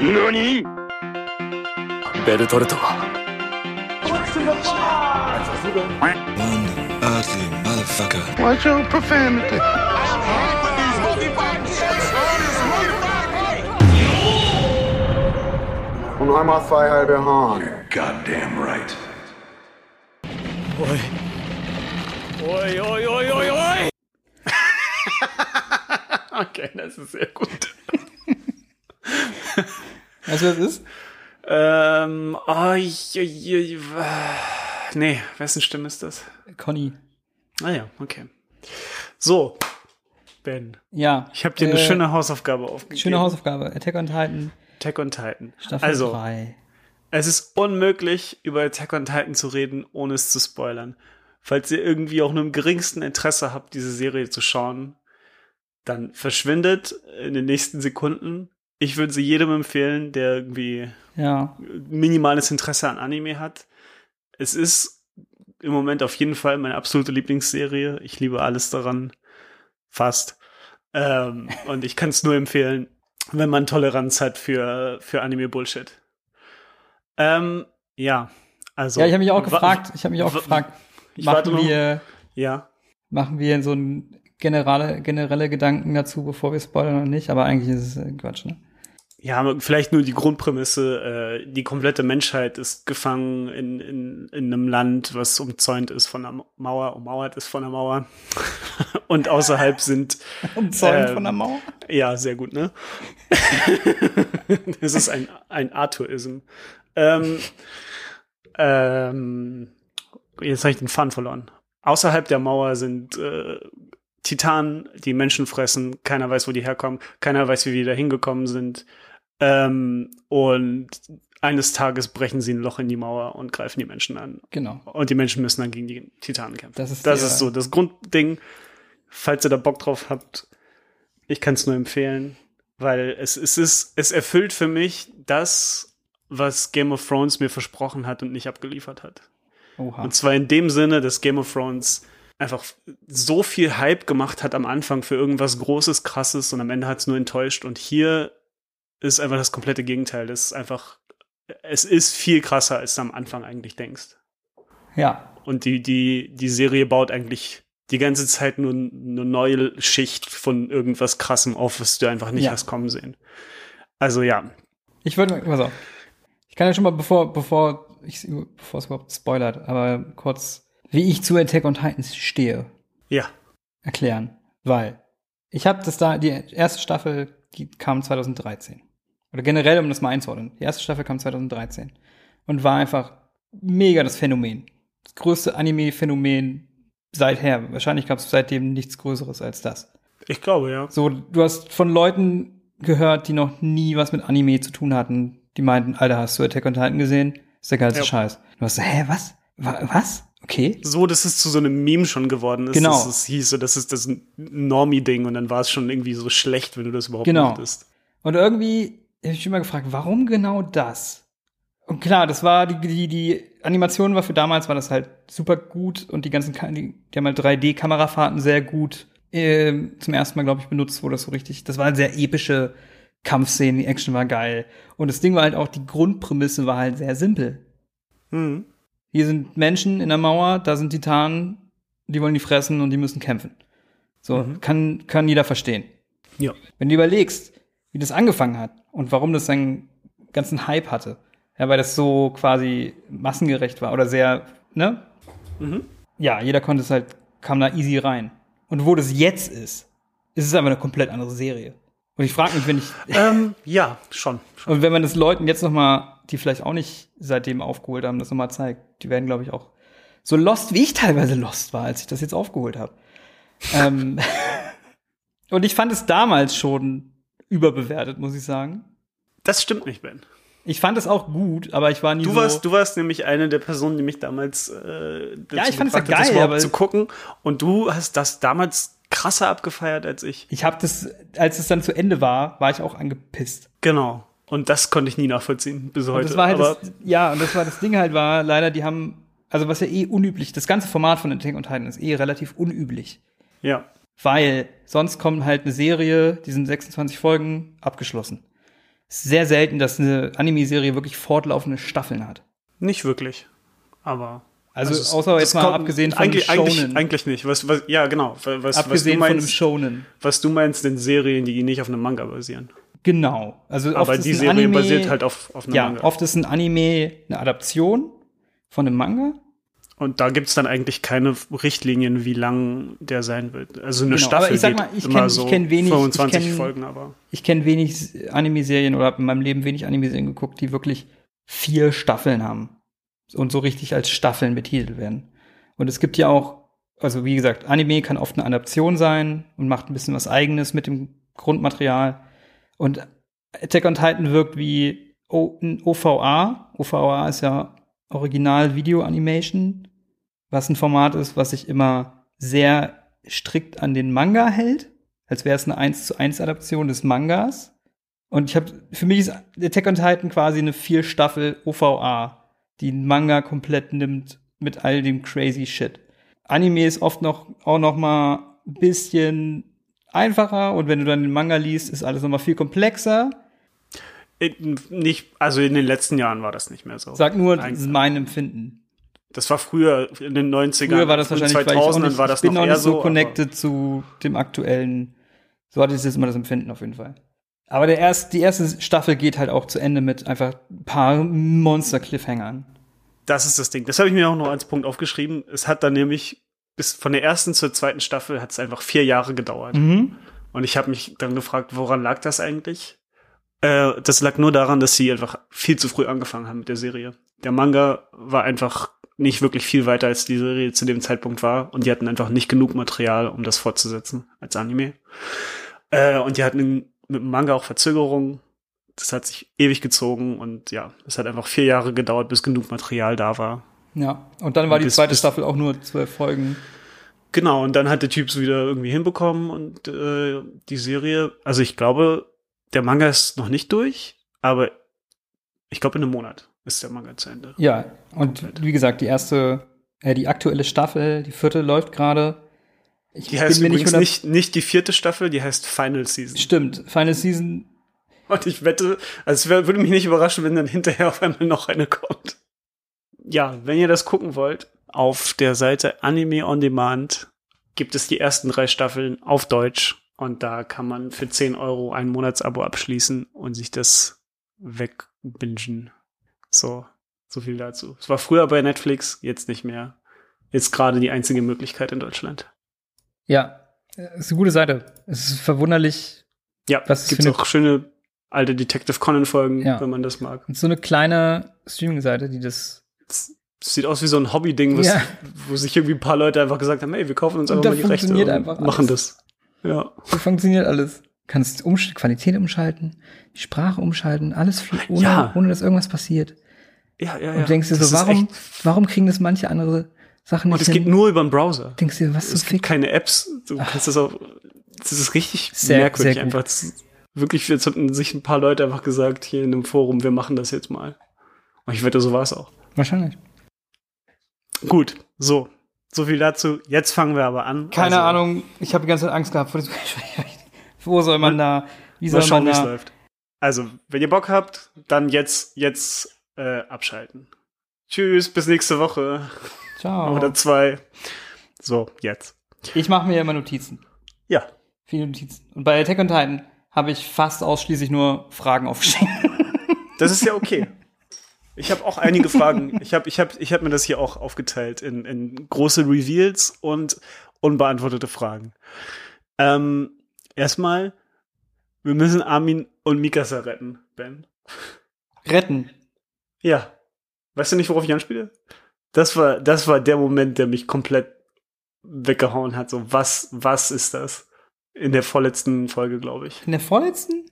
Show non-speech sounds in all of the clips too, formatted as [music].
何ベルトルトは One ugly motherfucker. Watch your profanity. Und einmal zwei halbe Hahn. Goddamn right. Oi, oi, oi, oi, oi. okay, das ist sehr gut. Weißt du, was das ist? Ähm, oh, ich, ich, ich, nee, wessen Stimme ist das? Conny. Ah ja, okay. So, Ben, Ja. ich habe dir eine äh, schöne Hausaufgabe aufgegeben. Schöne Hausaufgabe. Attack on Titan, Attack on Titan. Staffel also, 3. es ist unmöglich, über Attack on Titan zu reden, ohne es zu spoilern. Falls ihr irgendwie auch nur im geringsten Interesse habt, diese Serie zu schauen, dann verschwindet in den nächsten Sekunden. Ich würde sie jedem empfehlen, der irgendwie Ja. minimales Interesse an Anime hat. Es ist im Moment auf jeden Fall meine absolute Lieblingsserie. Ich liebe alles daran. Fast. Ähm, [laughs] und ich kann es nur empfehlen, wenn man Toleranz hat für, für Anime-Bullshit. Ähm, ja, also. Ja, ich habe mich auch gefragt, ich habe mich auch gefragt, machen wir, Ja. machen wir so ein generelle, generelle Gedanken dazu, bevor wir spoilern oder nicht, aber eigentlich ist es Quatsch, ne? Ja, vielleicht nur die Grundprämisse, äh, die komplette Menschheit ist gefangen in, in, in einem Land, was umzäunt ist von einer Mauer, ummauert ist von einer Mauer. [laughs] Und außerhalb sind, [laughs] Umzäunt Ähm, von der Mauer? ja, sehr gut, ne? [laughs] das ist ein, ein Arthurism. Ähm, ähm, jetzt habe ich den Fun verloren. Außerhalb der Mauer sind äh, Titanen, die Menschen fressen. Keiner weiß, wo die herkommen. Keiner weiß, wie wir da hingekommen sind. Ähm, und eines Tages brechen sie ein Loch in die Mauer und greifen die Menschen an. Genau. Und die Menschen müssen dann gegen die Titanen kämpfen. Das ist das ist so das Grundding. Falls ihr da Bock drauf habt, ich kann es nur empfehlen, weil es, es ist, es erfüllt für mich das, was Game of Thrones mir versprochen hat und nicht abgeliefert hat. Oha. Und zwar in dem Sinne, dass Game of Thrones einfach so viel Hype gemacht hat am Anfang für irgendwas Großes, Krasses und am Ende hat es nur enttäuscht. Und hier ist einfach das komplette Gegenteil. Das ist einfach, es ist viel krasser, als du am Anfang eigentlich denkst. Ja. Und die, die, die Serie baut eigentlich die ganze Zeit nur eine neue Schicht von irgendwas Krassem auf, was du einfach nicht Ja. hast kommen sehen. Also ja, Ich würde, auf. Ich kann ja schon mal, bevor, bevor ich, bevor es überhaupt spoilert, aber kurz, wie ich zu Attack on Titans stehe, ja, erklären. Weil ich habe das da, die erste Staffel, die kam 2013. Oder generell, um das mal einzuordnen. Die erste Staffel kam 2013. Und war einfach mega das Phänomen. Das größte Anime-Phänomen seither. Wahrscheinlich gab es seitdem nichts Größeres als das. ich glaube, ja. So, du hast von Leuten gehört, die noch nie was mit Anime zu tun hatten, die meinten, Alter, hast du Attack on Titan gesehen? ist der geilste Ja. Scheiß. Du hast so, hä, was? Wa was? Okay. so, dass es zu so einem Meme schon geworden ist. Genau. Dass es hieß, so, das ist das Normie-Ding und dann war es schon irgendwie so schlecht, wenn du das überhaupt Genau. mochtest. Und irgendwie habe ich mich immer gefragt, warum genau das? Und klar, das war die, die, die Animation war für damals war das halt super gut und die ganzen, die, die haben halt 3D-Kamerafahrten sehr gut ähm, zum ersten Mal, glaube ich, benutzt, wo das so richtig, das waren sehr epische Kampfszenen, die Action war geil. Und das Ding war halt auch, die Grundprämisse war halt sehr simpel. Hm. Hier sind Menschen in der Mauer, da sind Titanen, die wollen die fressen und die müssen kämpfen. So, kann, kann jeder verstehen. Ja. Wenn du überlegst, wie das angefangen hat und warum das seinen ganzen Hype hatte, ja, weil das so quasi massengerecht war oder sehr, ne? Ja, jeder konnte es halt, kam da easy rein. Und wo das jetzt ist, ist es einfach eine komplett andere Serie. Und ich frage mich, wenn ich, [laughs] Ähm, ja, schon. schon. und wenn man das Leuten jetzt noch mal, die vielleicht auch nicht seitdem aufgeholt haben, das noch mal zeigt, die werden, glaube ich, auch so lost, wie ich teilweise lost war, als ich das jetzt aufgeholt habe. ähm, [laughs] und ich fand es damals schon überbewertet, muss ich sagen. Das stimmt nicht, Ben. Ich fand es auch gut, aber ich war nie Du so. warst, du warst nämlich eine der Personen, die mich damals äh, Ja, ich fand es ja geil, aber- zu gucken. Und du hast das damals krasser abgefeiert als ich. ich habe das, als es dann zu Ende war, war ich auch angepisst. Genau. Und das konnte ich nie nachvollziehen bis Und heute. das war halt das, ja, und das war das Ding halt war, leider, die haben, also was ja eh unüblich, das ganze Format von Attack on Titan ist eh relativ unüblich. ja, Weil sonst kommt halt eine Serie, die sind 26 Folgen, abgeschlossen. sehr selten, dass eine Anime-Serie wirklich fortlaufende Staffeln hat. Nicht wirklich. Aber. Also, es- außer jetzt mal abgesehen von eigentlich, einem eigentlich, Shonen. eigentlich nicht. Was, was, ja, genau. Was, was, abgesehen du von einem meinst, Shonen. was du meinst, sind Serien, die nicht auf einem Manga basieren. Genau. Also oft Aber die Serie Anime, basiert halt auf, auf einem Ja, Manga. oft ist ein Anime eine Adaption von einem Manga. Und da gibt's dann eigentlich keine Richtlinien, wie lang der sein wird. Also eine Genau, Staffel aber ich sag mal, ich kenn- ich so kenn wenig- ich 25 kenn- Folgen, aber Ich kenne wenig Anime-Serien oder habe in meinem Leben wenig Anime-Serien geguckt, die wirklich vier Staffeln haben und so richtig als Staffeln betitelt werden. Und es gibt ja auch, also wie gesagt, Anime kann oft eine Adaption sein und macht ein bisschen was Eigenes mit dem Grundmaterial. Und Attack on Titan wirkt wie o ein OVA. OVA ist ja Original Video Animation, was ein Format ist, was sich immer sehr strikt an den Manga hält als wäre es eine 1 zu 1 Adaption des Mangas. Und ich habe, für mich ist Attack on Titan quasi eine vier Staffel OVA, die den Manga komplett nimmt mit all dem crazy Shit. Anime ist oft noch, auch noch mal ein bisschen einfacher und wenn du dann den Manga liest, ist alles noch mal viel komplexer. in, nicht, also in den letzten Jahren war das nicht mehr so. Sag nur, das ist mein Empfinden. Das war früher in den 90ern. Früher war das wahrscheinlich, weil ich auch 2000ern nicht, war das ich bin noch nicht so connected zu dem aktuellen. So hatte ich jetzt immer das Empfinden auf jeden Fall. Aber der erst, die erste Staffel geht halt auch zu Ende mit einfach ein paar Monster-Cliffhangern. Das ist das Ding. Das habe ich mir auch noch als Punkt aufgeschrieben. Es hat dann nämlich bis von der ersten zur zweiten Staffel hat es einfach vier Jahre gedauert. Mhm. Und ich habe mich dann gefragt, woran lag das eigentlich? Äh, das lag nur daran, dass sie einfach viel zu früh angefangen haben mit der Serie. Der Manga war einfach nicht wirklich viel weiter, als die Serie zu dem Zeitpunkt war. Und die hatten einfach nicht genug Material, um das fortzusetzen als Anime. Äh, und die hatten mit dem Manga auch Verzögerungen. Das hat sich ewig gezogen und ja, es hat einfach vier Jahre gedauert, bis genug Material da war. Ja. Und dann war die Bis- zweite bis- Staffel auch nur zwölf Folgen. Genau, und dann hat der Typ es wieder irgendwie hinbekommen und äh, die Serie, also ich glaube, der Manga ist noch nicht durch, aber ich glaube in einem Monat ist der Manga zu Ende. Ja. Und wie gesagt, die erste, äh, die aktuelle Staffel, die vierte läuft gerade. Ich Die heißt übrigens hundert- nicht, nicht die vierte Staffel, die heißt Final Season. Stimmt. Final Season Und ich wette, also es wär, würde mich nicht überraschen, wenn dann hinterher auf einmal noch eine kommt. Ja, wenn ihr das gucken wollt, auf der Seite Anime on Demand gibt es die ersten drei Staffeln auf Deutsch und da kann man für 10 Euro ein Monatsabo abschließen und sich das wegbingen. So, so viel dazu. Es war früher bei Netflix, jetzt nicht mehr. Jetzt gerade die einzige Möglichkeit in Deutschland. Ja, äh, ist eine gute Seite. Es ist verwunderlich. Ja, Was für eine- auch schöne alte Detective Conan Folgen, Ja. wenn man das mag. Und so eine kleine Streaming-Seite, die das. Es sieht aus wie so ein Hobby-Ding, Ja. wo sich irgendwie ein paar Leute einfach gesagt haben, hey, wir kaufen uns einfach da mal die Rechte und machen alles. das. Ja. So funktioniert alles. Kannst umsch Qualität umschalten, die Sprache umschalten, alles ohne, Ja. ohne dass irgendwas passiert. Ja, ja, ja. Und du denkst dir so, warum, warum kriegen das manche andere Sachen Und nicht es geht nur über den Browser. denkst dir, was Es gibt keine Apps. Du kannst das auch. Das ist richtig Sehr- merkwürdig sehr einfach. Das wirklich, jetzt hatten sich ein paar Leute einfach gesagt hier in einem Forum, wir machen das jetzt mal. Und ich wette, so war es auch. Wahrscheinlich. Gut, so. So viel dazu. Jetzt fangen wir aber an. Keine Also, Ahnung, ich habe die ganze Zeit Angst gehabt vor diesem [laughs] Gespräch. Wo soll man da, wie Mal soll schauen, wie man da? läuft. Also, wenn ihr Bock habt, dann jetzt, jetzt äh, abschalten. Tschüss, bis nächste Woche. Ciao. Oder zwei. So, jetzt. Ich mache mir immer Notizen. Ja. Viele Notizen. Und bei Attack on Titan habe ich fast ausschließlich nur Fragen aufgeschrieben. [laughs] Das ist ja okay. Ich habe auch einige Fragen. Ich habe ich hab, ich hab mir das hier auch aufgeteilt in, in große Reveals und unbeantwortete Fragen. Ähm, erstmal, wir müssen Armin und Mikasa retten, Ben. Retten. Ja. Weißt du nicht, worauf ich anspiele? Das war, das war der Moment, der mich komplett weggehauen hat. So, was, was ist das? In der vorletzten Folge, glaube ich. In der vorletzten?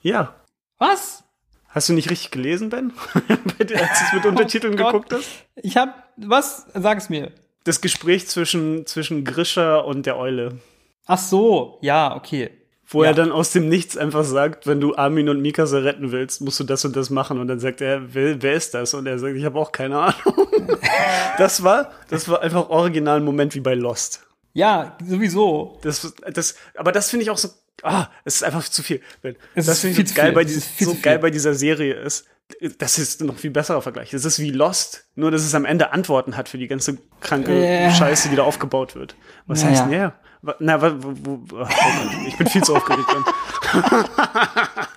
Ja. Was? Hast du nicht richtig gelesen, Ben? [laughs] Als du es mit [laughs] Untertiteln Oh geguckt hast? Ich hab, was? Sag es mir. Das Gespräch zwischen, zwischen Grisha und der Eule. Ach so, ja, okay. Wo Ja. er dann aus dem Nichts einfach sagt, wenn du Armin und Mikasa retten willst, musst du das und das machen. Und dann sagt er, wer, wer ist das? Und er sagt, ich habe auch keine Ahnung. [laughs] das war, das war einfach original ein Moment wie bei Lost. Ja, sowieso. Das, das, aber das finde ich auch so ah, es ist einfach zu viel. Es das finde ich zu geil viel. bei, die, so geil bei dieser Serie ist. Das ist noch viel besserer Vergleich. Es ist wie Lost, nur dass es am Ende Antworten hat für die ganze kranke Ja. Scheiße, die da aufgebaut wird. Was Naja. heißt denn ja? Wa- Na, wo, wo, oh ich bin viel zu aufgeregt. [laughs]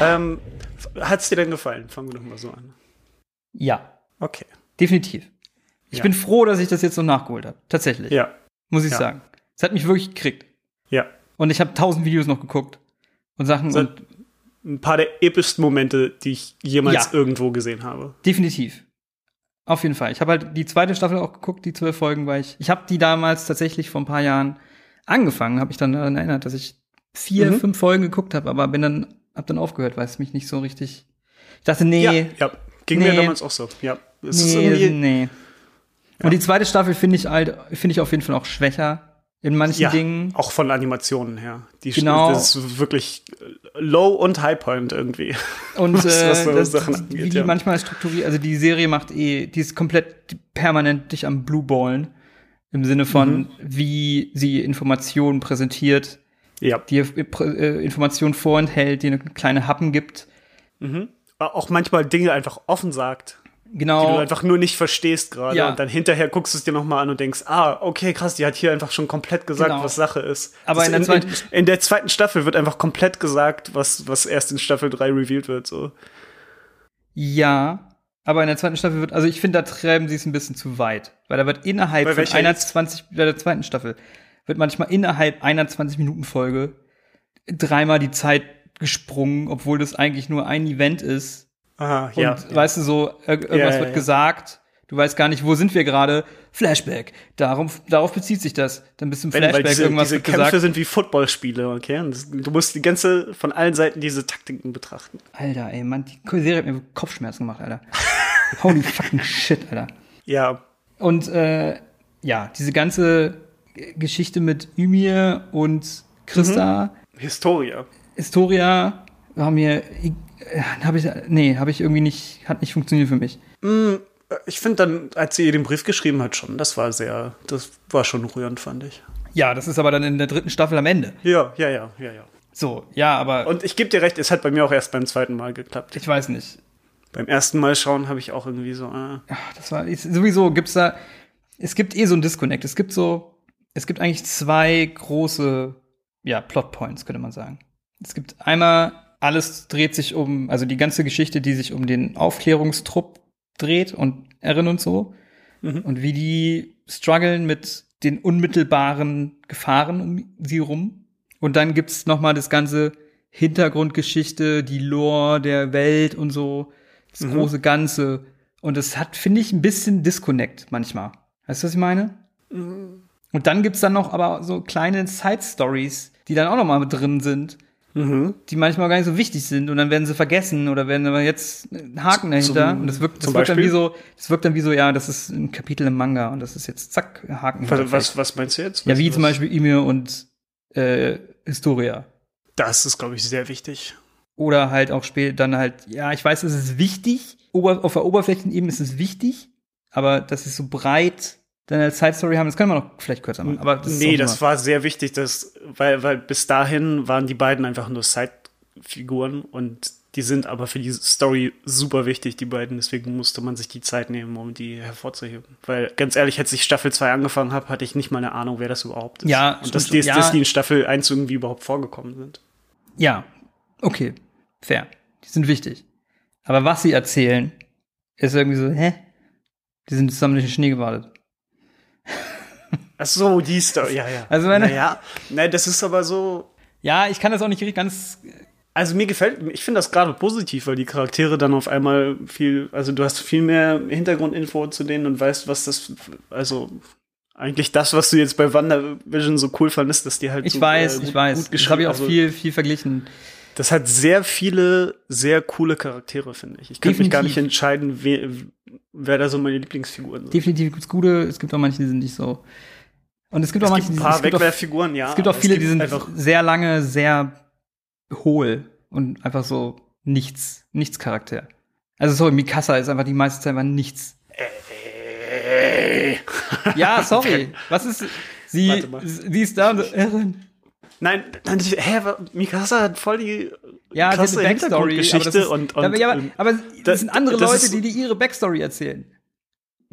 Ähm, hat's dir denn gefallen? Fangen wir doch mal so an. Ja, Okay. definitiv. Ich Ja. bin froh, dass ich das jetzt so nachgeholt habe. Tatsächlich. Ja, Muss ich Ja. sagen. Es hat mich wirklich gekriegt. ja. Und ich habe tausend Videos noch geguckt und Sachen So- und Ein paar der epischsten Momente, die ich jemals Ja. irgendwo gesehen habe. definitiv. Auf jeden Fall. Ich habe halt die zweite Staffel auch geguckt, die zwölf Folgen, weil ich, ich habe die damals tatsächlich vor ein paar Jahren angefangen, habe ich dann daran erinnert, dass ich vier, Mhm. fünf Folgen geguckt habe, aber bin dann, hab dann aufgehört, weil es mich nicht so richtig. Ich dachte, nee, Ja, ja. Ging mir Nee. damals auch so. Ja. Es ist nee, irgendwie, nee. Und die zweite Staffel finde ich halt, finde ich auf jeden Fall auch schwächer in manchen ja, Dingen. auch von Animationen her. Die Genau. Das ist wirklich Low und High Point irgendwie. [laughs] Und was- äh, was so das, Sachen wie angeht, die ja. manchmal strukturiert, also die Serie macht eh, die ist komplett permanent dich am Blueballen. Im Sinne von, Mhm. wie sie Informationen präsentiert, Ja. die äh, Informationen vorenthält, die eine kleine Happen gibt. Auch manchmal Dinge einfach offen sagt, die du Genau. einfach nur nicht verstehst gerade. Ja. Und dann hinterher guckst du es dir nochmal an und denkst, ah, okay, krass, die hat hier einfach schon komplett gesagt, Genau. was Sache ist. Aber Das in der in, zweiten- in, in der zweiten Staffel wird einfach komplett gesagt, was, was erst in Staffel 3 revealed wird. So. Ja. Aber in der zweiten Staffel wird, also ich finde, da treiben sie es ein bisschen zu weit. Weil da wird innerhalb von einer jetzt? 20, bei der zweiten Staffel, wird manchmal innerhalb einer 20-Minuten-Folge dreimal die Zeit gesprungen, obwohl das eigentlich nur ein Event ist. Aha, Und ja. weißt du so, ir irgendwas ja, wird ja. gesagt, du weißt gar nicht, wo sind wir gerade. Flashback. Darum, darauf bezieht sich das. Dann bist du im Wenn, Flashback, weil diese, irgendwas diese wird Kämpfe gesagt. sind wie Footballspiele, okay? Und das, du musst die ganze, von allen Seiten diese Taktiken betrachten. Alter, ey, Mann, die Serie hat mir Kopfschmerzen gemacht, Alter. [laughs] Holy fucking shit, Alter. Ja, Und äh, ja, diese ganze Geschichte mit Ymir und Christa, Historia. Historia, war mir, äh, habe ich, nee, habe ich irgendwie nicht, hat nicht funktioniert für mich. Ich finde dann, als sie ihr den Brief geschrieben hat, schon, das war sehr, das war schon rührend, fand ich. Ja, das ist aber dann in der dritten Staffel am Ende. Ja, ja, ja, ja, ja. So, ja, aber Und ich gebe dir recht, es hat bei mir auch erst beim zweiten Mal geklappt. ich weiß nicht. Beim ersten Mal schauen habe ich auch irgendwie so, äh, Das war sowieso gibt's da es gibt eh so ein Disconnect. Es gibt so es gibt eigentlich zwei große ja Plotpoints könnte man sagen. Es gibt einmal alles dreht sich um also die ganze Geschichte, die sich um den Aufklärungstrupp dreht und Erin und so und wie die strugglen mit den unmittelbaren Gefahren um sie rum. Und dann gibt's noch mal das ganze Hintergrundgeschichte, die Lore der Welt und so, das große Ganze. Und es hat, finde ich, ein bisschen Disconnect manchmal. Weißt du, was ich meine? Und dann gibt's dann noch aber so kleine Side-Stories, die dann auch noch mal mit drin sind, die manchmal gar nicht so wichtig sind und dann werden sie vergessen oder werden aber jetzt ein Haken dahinter. Zum- und das wirkt, das wirkt dann wie so, das wirkt dann wie so, ja, das ist ein Kapitel im Manga und das ist jetzt zack, Haken. was, was, was meinst du jetzt? ja, wie Was- zum Beispiel Ymir und äh, Historia. Das ist, glaube ich, sehr wichtig. Oder halt auch später dann halt, ja, ich weiß, es ist wichtig, Ober auf der Oberflächenebene ist es wichtig, aber dass es so breit dann als Side Story haben, das kann man noch vielleicht kürzer machen. Aber das nee, das war sehr wichtig, dass, weil, weil bis dahin waren die beiden einfach nur Side-Figuren und die sind aber für die Story super wichtig, die beiden. Deswegen musste man sich die Zeit nehmen, um die hervorzuheben. Weil, ganz ehrlich, als ich Staffel 2 angefangen habe, hatte ich nicht mal eine Ahnung, wer das überhaupt ist. Ja, und dass die. Ja. dass die in Staffel 1 irgendwie überhaupt vorgekommen sind. Ja, okay, fair. Die sind wichtig. Aber was sie erzählen, ist irgendwie so, hä? Die sind zusammen durch den Schnee gewartet. Ach so, die Story, ja, ja. Also meine- naja, nein, das ist aber so, Ja, ich kann das auch nicht ganz. Also mir gefällt, ich finde das gerade positiv, weil die Charaktere dann auf einmal viel, also du hast viel mehr Hintergrundinfo zu denen und weißt, was das, also eigentlich das, was du jetzt bei WandaVision so cool fandest, dass die halt Ich so, weiß, äh, gut, ich weiß. gut Das habe ich auch also, viel, viel verglichen. Das hat sehr viele, sehr coole Charaktere, finde ich. Ich könnte mich gar nicht entscheiden, wer, wer da so meine Lieblingsfiguren sind. Definitiv gibt's gute, es gibt auch manche, die sind nicht so. Und es gibt auch Es manche, gibt ein die paar es gibt auch, Wegwerffiguren, ja. es gibt auch aber viele, die sind einfach sehr lange, sehr hohl und einfach so nichts, nichts Charakter. Also sorry, Mikasa ist einfach die meiste Zeit einfach nichts. Ja, [laughs] sorry. Was ist sie? Sie ist da Erin. Nein, nein, die- hä, Mikasa hat voll die Ja, eine Backstory, aber Hintergrundgeschichte ist, und, und aber, ja, aber, aber das- das sind andere das Leute, ist- die dir ihre Backstory erzählen.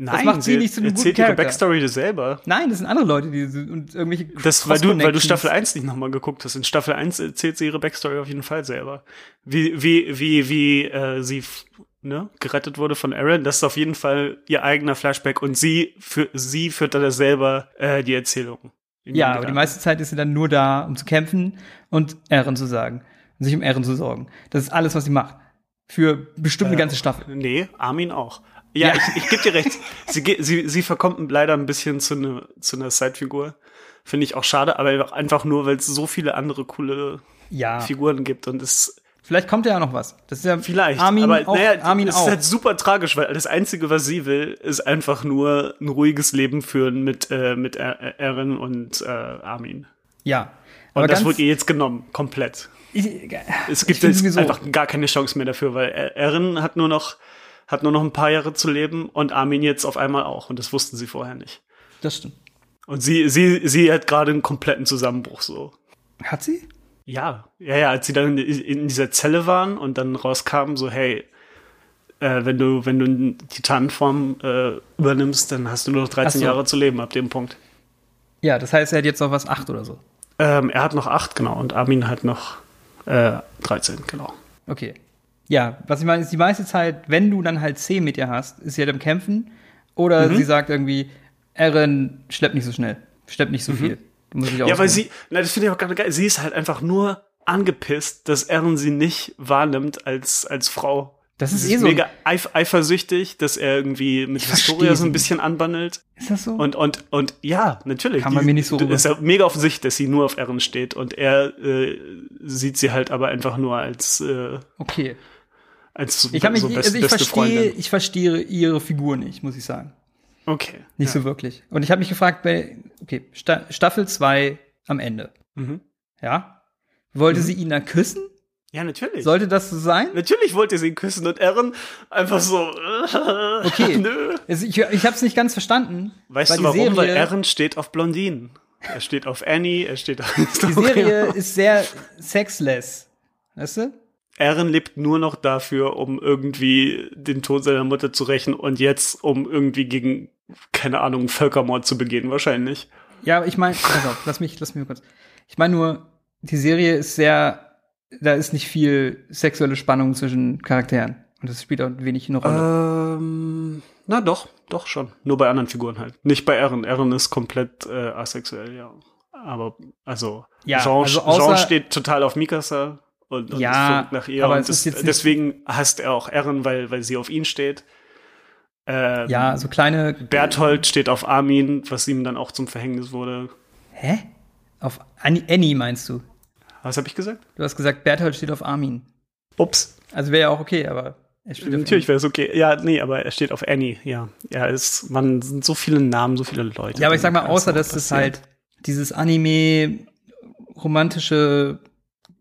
Nein, macht sie nicht zu einem erzählt guten ihre. Backstory selber. Nein, das sind andere Leute, die und irgendwelche Das, weil du, weil du. Staffel 1 nicht nochmal geguckt hast. In Staffel 1 erzählt sie ihre Backstory auf jeden Fall selber. Wie, wie, wie, wie äh, sie ne, gerettet wurde von Aaron, das ist auf jeden Fall ihr eigener Flashback und sie für sie führt dann selber äh, die Erzählung. Ja, aber die meiste Zeit ist sie dann nur da, um zu kämpfen und Ehren zu sagen. Und sich um Ehren zu sorgen. Das ist alles, was sie macht. Für bestimmt eine ganze Staffel. Nee, Armin auch. Ja, Ja. ich, ich gebe dir recht. Sie, sie, sie verkommt leider ein bisschen zu einer zu einer Sidefigur. Finde ich auch schade, aber einfach nur, weil es so viele andere coole Ja. Figuren gibt und es Vielleicht kommt ja noch was. Das ist ja Vielleicht, Armin aber auch. naja, Armin es auch. ist halt super tragisch, weil das Einzige, was sie will, ist einfach nur ein ruhiges Leben führen mit, äh, mit Er- Erin und äh, Armin. ja. Und Aber das ganz, wurde ihr jetzt genommen, komplett. ich, Es ich gibt jetzt einfach gar keine Chance mehr dafür, weil Er- Erin hat nur noch hat nur noch ein paar Jahre zu leben und Armin jetzt auf einmal auch und das wussten sie vorher nicht. Das stimmt. Und sie sie sie hat gerade einen kompletten Zusammenbruch so. Hat sie? Ja, ja, ja, als sie dann in, dieser Zelle waren und dann rauskamen, so, hey, äh, wenn du, wenn du eine Titanenform äh, übernimmst, dann hast du nur noch 13 Ach so. Jahre zu leben ab dem Punkt. Ja, das heißt, er hat jetzt noch was acht oder so. Ähm, er hat noch acht, genau, und Armin hat noch äh, 13, genau. Okay. Ja, was ich meine, ist die meiste Zeit, wenn du dann halt C mit ihr hast, ist sie halt am Kämpfen. Oder Mhm. sie sagt irgendwie, Erin, schlepp nicht so schnell. Schlepp nicht so viel. Du musst dich Mhm. Ja, weil sie, na, das finde ich auch ganz geil, sie ist halt einfach nur angepisst, dass Aaron sie nicht wahrnimmt als, als Frau. Das ist sie eh so. mega eif eifersüchtig, dass er irgendwie mit Historia so ein bisschen anbandelt. Ist das so? Und, und, und ja, natürlich. Kann man mir nicht so rüber- ist ja mega offensichtlich, dass sie nur auf Erin steht und er äh, sieht sie halt aber einfach nur als, äh, okay. Als Ich habe mich, so best, also ich verstehe, ich verstehe ihre Figur nicht, muss ich sagen. Okay. Nicht ja. so wirklich. Und ich habe mich gefragt, bei, okay, Sta Staffel 2 am Ende. Mhm. Ja? Wollte sie ihn dann küssen? Ja, natürlich. Sollte das so sein? natürlich wollte sie ihn küssen und Erin einfach so, [laughs] Okay. [laughs] nö. Also ich ich habe es nicht ganz verstanden. Weißt weil du warum? Weil Serie- Erin steht auf Blondinen. Er steht auf Annie, er steht auf Die Serie ist sehr sexless. Weißt du? Aaron lebt nur noch dafür, um irgendwie den Tod seiner Mutter zu rächen und jetzt, um irgendwie gegen, keine Ahnung, Völkermord zu begehen, wahrscheinlich. Ja, aber ich meine, pass auf, lass mich, lass mich mal kurz. Ich meine nur, die Serie ist sehr, da ist nicht viel sexuelle Spannung zwischen Charakteren. Und das spielt auch wenig eine Rolle. Ähm, na doch, doch schon. Nur bei anderen Figuren halt. Nicht bei Aaron. Aaron ist komplett äh, asexuell, ja. Aber, also, Ja, Jean, also Jean steht total auf Mikasa und, und Ja, nach ihr. aber und das, deswegen hasst er auch Aaron, weil, weil sie auf ihn steht. Ähm, ja, so kleine. Berthold steht auf Armin, was ihm dann auch zum Verhängnis wurde. Hä? Auf Annie, Annie meinst du? Was habe ich gesagt? Du hast gesagt, Berthold steht auf Armin. Ups. Also wäre ja auch okay, aber er steht auf Natürlich wäre es okay. Ja, nee, aber er steht auf Annie, ja. Ja, es man sind so viele Namen, so viele Leute. Ja, aber ich sag mal, außer dass es passieren. halt dieses Anime romantische,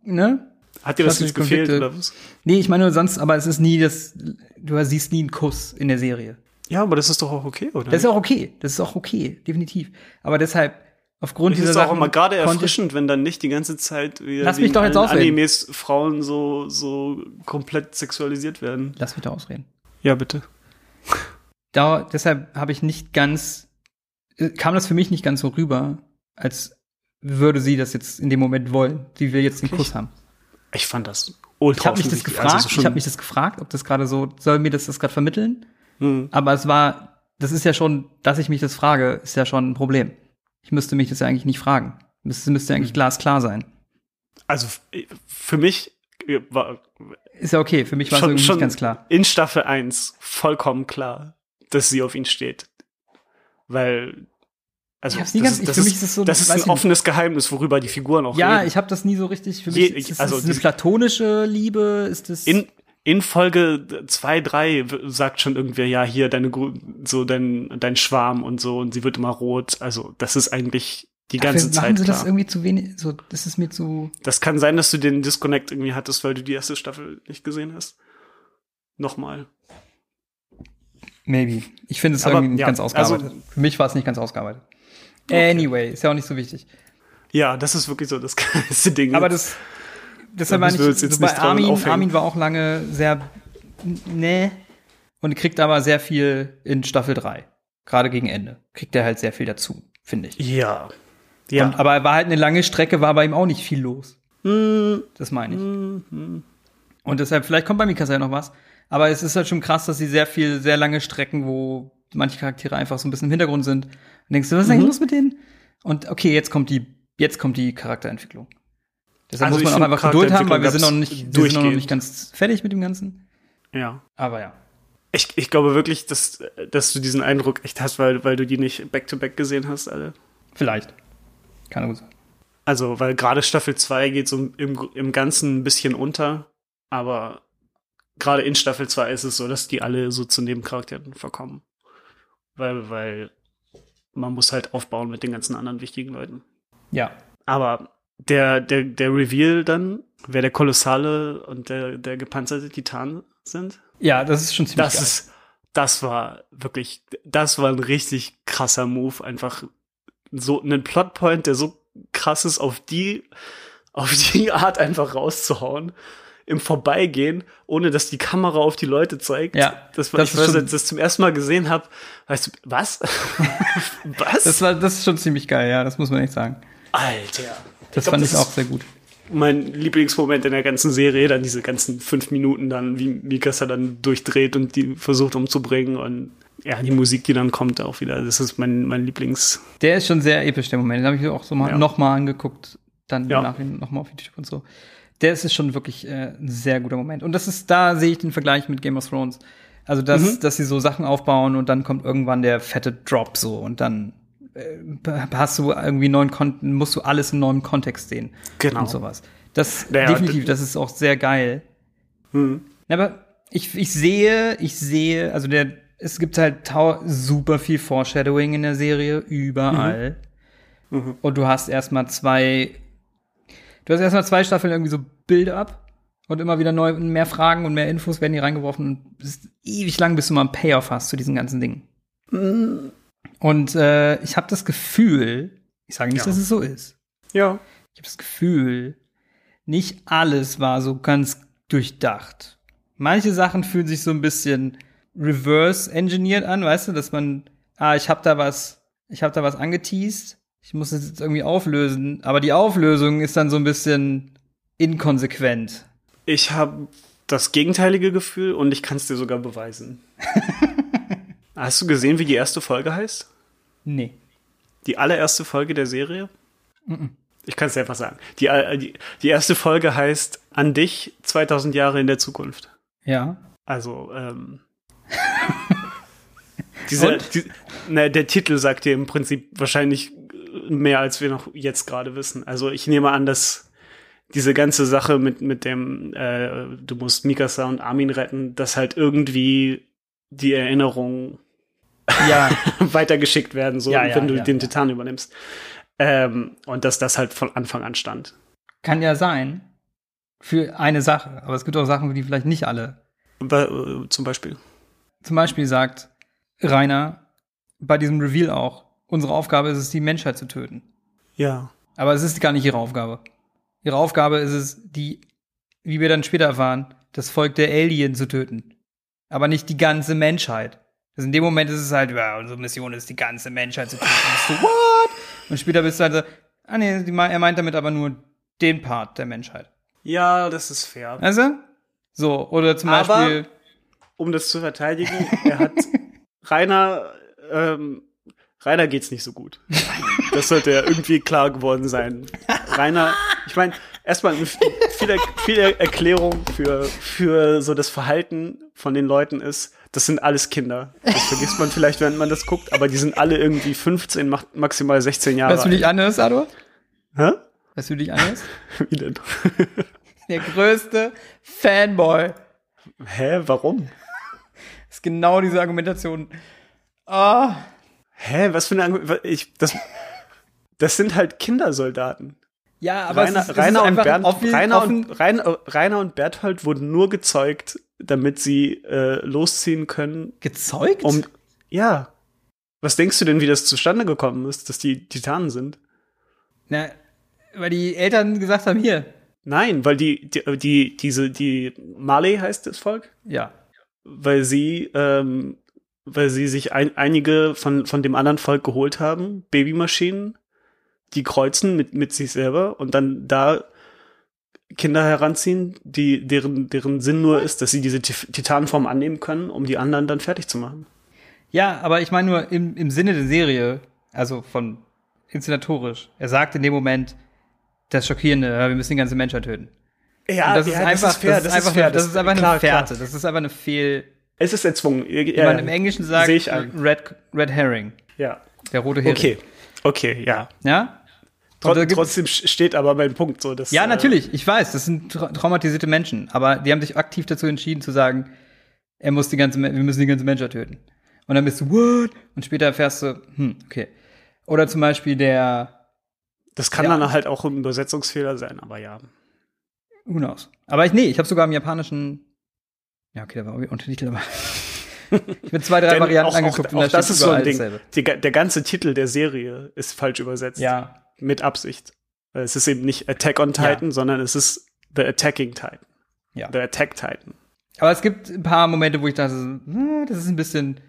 ne? Hat dir das jetzt gefehlt Konflikte. oder was? Nee, ich meine nur sonst, aber es ist nie das, du siehst nie einen Kuss in der Serie. Ja, aber das ist doch auch okay, oder? Das ist auch okay, das ist auch okay, definitiv. Aber deshalb, aufgrund es dieser ist auch Sachen immer gerade erfrischend, wenn dann nicht die ganze Zeit wieder Lass wie mich doch jetzt ausreden. Animes Frauen so so komplett sexualisiert werden. Lass mich da ausreden. Ja, bitte. [laughs] Da, deshalb habe ich nicht ganz, äh, kam das für mich nicht ganz so rüber, als würde sie das jetzt in dem Moment wollen. Sie will jetzt den Wirklich? Kuss haben. Ich fand das ultra Ich habe mich das offensichtlich. gefragt, Also ich habe mich das gefragt, ob das gerade so, soll mir das das gerade vermitteln? Hm. Aber es war, das ist ja schon, dass ich mich das frage, ist ja schon ein Problem. Ich müsste mich das ja eigentlich nicht fragen. Müsste, müsste eigentlich glasklar sein. Also f- für mich äh, war Ist ja okay, für mich war es schon, irgendwie schon nicht ganz klar. in Staffel 1 vollkommen klar, dass sie auf ihn steht. Weil, also, Ich hab's nie das, ganz- ist, ich- das, für mich ist, es so, das ist ein nicht. offenes Geheimnis, worüber die Figuren auch Ja, reden. ich habe das nie so richtig, für mich Je- ist, ist also das eine platonische Liebe, ist das in, in Folge 2, 3 sagt schon irgendwer, ja, hier deine, so dein, dein Schwarm und so, und sie wird immer rot. Also, das ist eigentlich die ganze Dafür Zeit machen sie das klar. irgendwie zu wenig, so, das ist mir zu, Das kann sein, dass du den Disconnect irgendwie hattest, weil du die erste Staffel nicht gesehen hast. Nochmal. maybe. Ich finde es irgendwie nicht ja, ganz ausgearbeitet. also- Für mich war es nicht ganz ausgearbeitet. Anyway, ist ja auch nicht so wichtig. Ja, das ist wirklich so das [laughs] geilste Ding. Aber das, deshalb Da meine ich, jetzt so bei nicht Armin, aufhängen. Armin war auch lange sehr, ne, und kriegt aber sehr viel in Staffel 3. Gerade gegen Ende. Kriegt er halt sehr viel dazu, finde ich. ja. Ja. Und, aber war halt eine lange Strecke, war bei ihm auch nicht viel los. Hm, Das meine ich. hm, Und deshalb, vielleicht kommt bei Mikasa ja noch was. Aber es ist halt schon krass, dass sie sehr viel, sehr lange Strecken, wo manche Charaktere einfach so ein bisschen im Hintergrund sind. Und denkst du, was ist Mhm. eigentlich los mit denen? Und okay, jetzt kommt die, jetzt kommt die Charakterentwicklung. Deshalb Also muss man auch einfach Geduld haben, weil wir sind noch nicht, wir sind noch nicht ganz fertig mit dem Ganzen. ja. Aber ja. Ich, ich glaube wirklich, dass, dass du diesen Eindruck echt hast, weil, weil du die nicht back-to-back gesehen hast, alle. Vielleicht. Kann gut sein. Also, weil gerade Staffel 2 geht so im, im Ganzen ein bisschen unter, aber gerade in Staffel 2 ist es so, dass die alle so zu Nebencharakteren verkommen. Weil, weil man muss halt aufbauen mit den ganzen anderen wichtigen Leuten. Ja. Aber der, der, der Reveal dann, wer der kolossale und der, der gepanzerte Titan sind, Ja, das ist schon ziemlich das geil. ist, das war wirklich, das war ein richtig krasser Move, einfach so einen Plotpoint, der so krass ist, auf die, auf die Art einfach rauszuhauen. Im Vorbeigehen, ohne dass die Kamera auf die Leute zeigt. Ja, das war, das ich weiß, schon- als ich das zum ersten Mal gesehen habe, weißt du, was? [laughs] was? das war, das ist schon ziemlich geil, ja, das muss man echt sagen. Alter. Das glaub, fand ich das auch ist sehr gut. Mein Lieblingsmoment in der ganzen Serie, dann diese ganzen fünf Minuten dann, wie Mikasa dann durchdreht und die versucht umzubringen und ja, die Musik, die dann kommt auch wieder. Das ist mein, mein Lieblings. Der ist schon sehr episch, der Moment. Den habe ich auch so mal Ja. noch mal angeguckt, dann Ja. nachher noch mal auf YouTube und so. Der ist schon wirklich äh, ein sehr guter Moment. Und das ist, da sehe ich den Vergleich mit Game of Thrones. Also, dass, Mhm. dass sie so Sachen aufbauen und dann kommt irgendwann der fette Drop so und dann äh, hast du irgendwie neuen Kon musst du alles in neuem Kontext sehen. Genau. Und sowas. Das Naja, definitiv, das ist auch sehr geil. Hm. Aber ich, ich sehe, ich sehe, also der, es gibt halt super viel Foreshadowing in der Serie, überall. Mhm. Und du hast erstmal zwei, du hast erstmal zwei Staffeln irgendwie so Build-up und immer wieder neu, mehr Fragen und mehr Infos werden hier reingeworfen und es ist ewig lang, bis du mal ein Payoff hast zu diesen ganzen Dingen. Mhm. Und äh, ich habe das Gefühl, ich sage nicht, Ja. dass es so ist, Ja. ich habe das Gefühl, nicht alles war so ganz durchdacht. Manche Sachen fühlen sich so ein bisschen reverse engineert an, weißt du, dass man, ah, ich habe da was, ich habe da was angeteased, ich muss das jetzt irgendwie auflösen, aber die Auflösung ist dann so ein bisschen inkonsequent. Ich habe das gegenteilige Gefühl und ich kann es dir sogar beweisen. [laughs] Hast du gesehen, wie die erste Folge heißt? Nee. Die allererste Folge der Serie? Ich kann es dir einfach sagen. Die, äh, die, die erste Folge heißt An dich 2000 Jahre in der Zukunft. Ja. Also, ähm. [laughs] dieser, Und? die, ne, der Titel sagt dir im Prinzip wahrscheinlich mehr, als wir noch jetzt gerade wissen. Also, ich nehme an, dass diese ganze Sache mit, mit dem, äh, du musst Mikasa und Armin retten, dass halt irgendwie die Erinnerungen Ja, [laughs] weitergeschickt werden, so Ja, ja, wenn du den. Titan übernimmst. Ähm, und dass das halt von Anfang an stand. kann ja sein. Für eine Sache. Aber es gibt auch Sachen, die vielleicht nicht alle äh, Zum Beispiel. zum Beispiel sagt Rainer bei diesem Reveal auch, unsere Aufgabe ist es, die Menschheit zu töten. Ja. Aber es ist gar nicht ihre Aufgabe. Ihre Aufgabe ist es, die, wie wir dann später erfahren, das Volk der Alien zu töten. Aber nicht die ganze Menschheit. Also in dem Moment ist es halt, ja, unsere Mission ist, die ganze Menschheit zu töten. Und bist du, what? Und später bist du halt so, ah nee, die, er meint damit aber nur den Part der Menschheit. Ja, das ist fair. Also? So, oder zum Aber- Beispiel, um das zu verteidigen, er hat [laughs] Rainer, ähm, Rainer geht's nicht so gut. Das sollte ja irgendwie klar geworden sein. Rainer, ich meine, erstmal eine viel, viel Erklärung für, für so das Verhalten von den Leuten ist, das sind alles Kinder. Das vergisst man vielleicht, wenn man das guckt, aber die sind alle irgendwie 15, max- maximal 16 Jahre weißt du, dich anhörst, Ado? Hä? Weißt du, dich anhörst? [laughs] Wie denn? [laughs] Der größte Fanboy. Hä, warum? ist genau diese Argumentation. Ah, Hä, was für eine Ange ich, das, das sind halt Kindersoldaten. ja, aber Rainer, es ist, es Rainer, und Bernd, offen, Rainer, offen, und, Rainer, Rainer und Berthold wurden nur gezeugt, damit sie äh, losziehen können, gezeugt. um. Ja. Was denkst du denn, wie das zustande gekommen ist, dass die Titanen sind? Na, weil die Eltern gesagt haben, hier. Nein, weil die, die, die diese, die Marley heißt das Volk, Ja. weil sie, ähm, weil sie sich ein, einige von, von dem anderen Volk geholt haben, Babymaschinen, die kreuzen mit, mit sich selber und dann da Kinder heranziehen, die, deren, deren Sinn nur ist, dass sie diese Titanform annehmen können, um die anderen dann fertig zu machen. Ja, aber ich meine nur im, im Sinne der Serie, also von inszenatorisch. Er sagt in dem Moment, das Schockierende, wir müssen die ganze Menschheit töten. Ja, Und das ist einfach, das ist einfach, fair, eine, das ist einfach eine klar, Fährte. klar. Das ist einfach eine Fehl, Es ist erzwungen. Wie ja, man im Englischen sagt. Red, Red Herring. Ja. Der rote Hering. Okay. Okay, ja. Ja? Gibt's- trotzdem steht aber mein Punkt so, dass Ja, äh, natürlich, ich weiß, das sind tra traumatisierte Menschen, aber die haben sich aktiv dazu entschieden zu sagen, er muss die ganze, wir müssen die ganze Menschheit töten. Und dann bist du, what? Und später erfährst du, hm, okay. Oder zum Beispiel der, Das kann Ja. dann halt auch ein Übersetzungsfehler sein, aber ja. who knows. Aber ich, nee, ich habe sogar im japanischen, ja, okay, da war irgendwie Untertitel, aber [laughs] ich bin zwei, drei Denn Varianten auch, angeguckt auch, und da das ist so ein Ding. Die, der ganze Titel der Serie ist falsch übersetzt. Ja, Mit Absicht. Es ist eben nicht Attack on Titan, sondern es ist The Attacking Titan. ja. The Attack Titan. Aber es gibt ein paar Momente, wo ich dachte, hm, das ist ein bisschen,